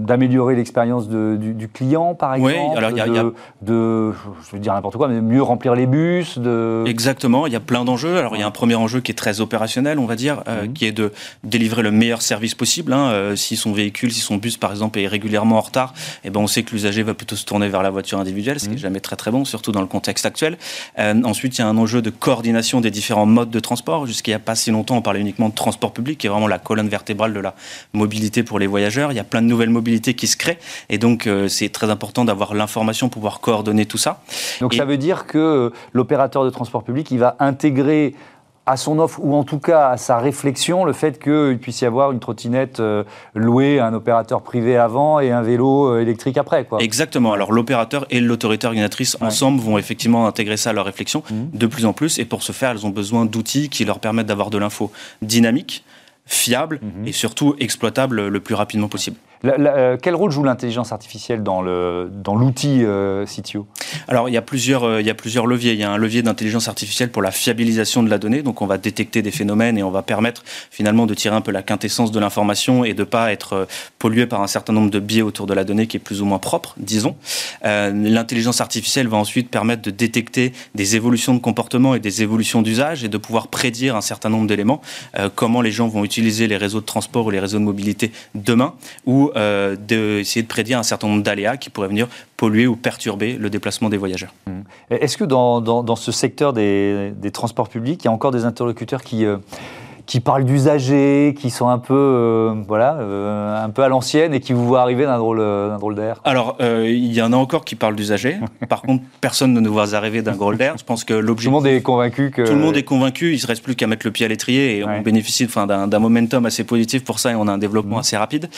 D'améliorer l'expérience du, client, par exemple Oui, alors il y, a, de, je veux dire n'importe quoi, mais mieux remplir les bus de... Exactement, il y a plein d'enjeux. Alors, il y a un premier enjeu qui est très opérationnel, on va dire, euh, mhm. qui est de délivrer le meilleur service possible. Hein. Euh, si son véhicule, si son bus, par exemple, est régulièrement en retard, eh ben, on sait que l'usager va plutôt se tourner vers la voiture individuelle, ce qui n'est mhm. jamais très très bon, surtout dans le contexte actuel. Euh, ensuite, il y a un enjeu de coordination des différents modes de transport. Jusqu'il n'y a pas si longtemps, on parlait uniquement de transport public, qui est vraiment la colonne vertébrale de la mobilité pour les voyageurs. Il y a plein de nouvelles mobilités qui se créent. Et donc, euh, c'est très important d'avoir l'information pour pouvoir coordonner tout ça. Donc, ça veut dire que l'opérateur de transport public, il va intégrer à son offre, ou en tout cas à sa réflexion, le fait qu'il puisse y avoir une trottinette euh, louée à un opérateur privé avant et un vélo euh, électrique après. Quoi. Exactement. Alors l'opérateur et l'autorité organisatrice ensemble vont effectivement intégrer ça à leur réflexion mmh. de plus en plus. Et pour ce faire, elles ont besoin d'outils qui leur permettent d'avoir de l'info dynamique, fiable mmh. et surtout exploitable le plus rapidement possible. Euh, quel rôle joue l'intelligence artificielle dans l'outil dans euh, CTO Alors, il y, a plusieurs, euh, il y a plusieurs leviers. Il y a un levier d'intelligence artificielle pour la fiabilisation de la donnée. Donc, on va détecter des phénomènes et on va permettre finalement de tirer un peu la quintessence de l'information et de ne pas être pollué par un certain nombre de biais autour de la donnée qui est plus ou moins propre, disons. l'intelligence artificielle va ensuite permettre de détecter des évolutions de comportement et des évolutions d'usage et de pouvoir prédire un certain nombre d'éléments, comment les gens vont utiliser les réseaux de transport ou les réseaux de mobilité demain, ou euh, d'essayer de prédire un certain nombre d'aléas qui pourraient venir polluer ou perturber le déplacement des voyageurs. Mmh. Est-ce que dans, dans, ce secteur des, des, transports publics, il y a encore des interlocuteurs qui... Euh, qui parlent d'usagers, qui sont un peu, euh, voilà, euh, un peu à l'ancienne et qui vous voient arriver d'un drôle, d'un drôle d'air Alors, euh, il y en a encore qui parlent d'usagers. Par contre, personne ne nous voit arriver d'un drôle d'air. Je pense que l'objectif. Tout le monde est convaincu que. Tout le monde est convaincu. Il ne reste plus qu'à mettre le pied à l'étrier et on bénéficie d'un, d'un momentum assez positif pour ça et on a un développement mmh. assez rapide.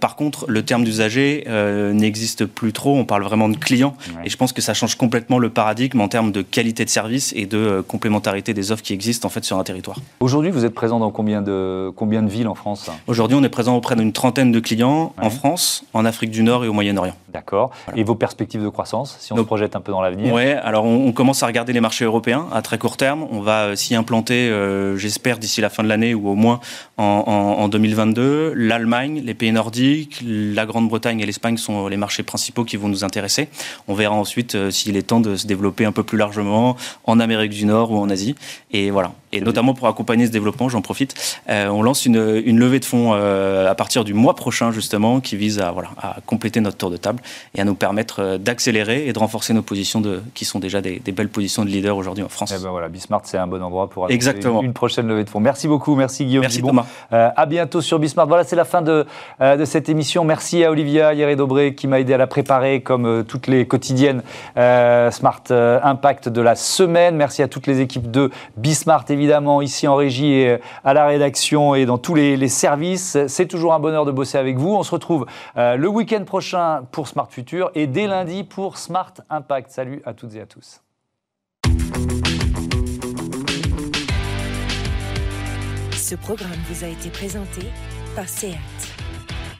par contre, le terme d'usager n'existe plus trop. On parle vraiment de client et je pense que ça change complètement le paradigme en termes de qualité de service et de complémentarité des offres qui existent en fait sur un territoire. Aujourd'hui, Aujourd'hui, vous êtes présent dans combien de, combien de villes en France Aujourd'hui, on est présent auprès d'une trentaine de clients en France, en Afrique du Nord et au Moyen-Orient. D'accord. Et vos perspectives de croissance, si on se projette un peu dans l'avenir Oui, alors on, commence à regarder les marchés européens à très court terme. On va euh, s'y implanter, euh, j'espère, d'ici la fin de l'année ou au moins en, 2022. L'Allemagne, les pays nordiques, la Grande-Bretagne et l'Espagne sont les marchés principaux qui vont nous intéresser. On verra ensuite euh, s'il est temps de se développer un peu plus largement en Amérique du Nord ou en Asie. Et voilà. Et notamment pour accompagner ce développement, j'en profite, euh, on lance une, une, levée de fonds euh, à partir du mois prochain justement qui vise à, voilà, à compléter notre tour de table et à nous permettre euh, d'accélérer et de renforcer nos positions de, qui sont déjà des, des belles positions de leader aujourd'hui en France. Et eh ben voilà, Bismart, c'est un bon endroit pour Exactement. une prochaine levée de fonds. Merci beaucoup, merci Guillaume. Merci Thomas. à bientôt sur Bismart. Voilà, c'est la fin de, de cette émission. Merci à Olivia Hieré-Dobré qui m'a aidé à la préparer comme toutes les quotidiennes Smart Impact de la semaine. Merci à toutes les équipes de Bismart, évidemment, évidemment ici en régie, et euh, à la rédaction et dans tous les, services. C'est toujours un bonheur de bosser avec vous. On se retrouve euh, le week-end prochain pour Smart Future et dès lundi pour Smart Impact. Salut à toutes et à tous. Ce programme vous a été présenté par SEAT.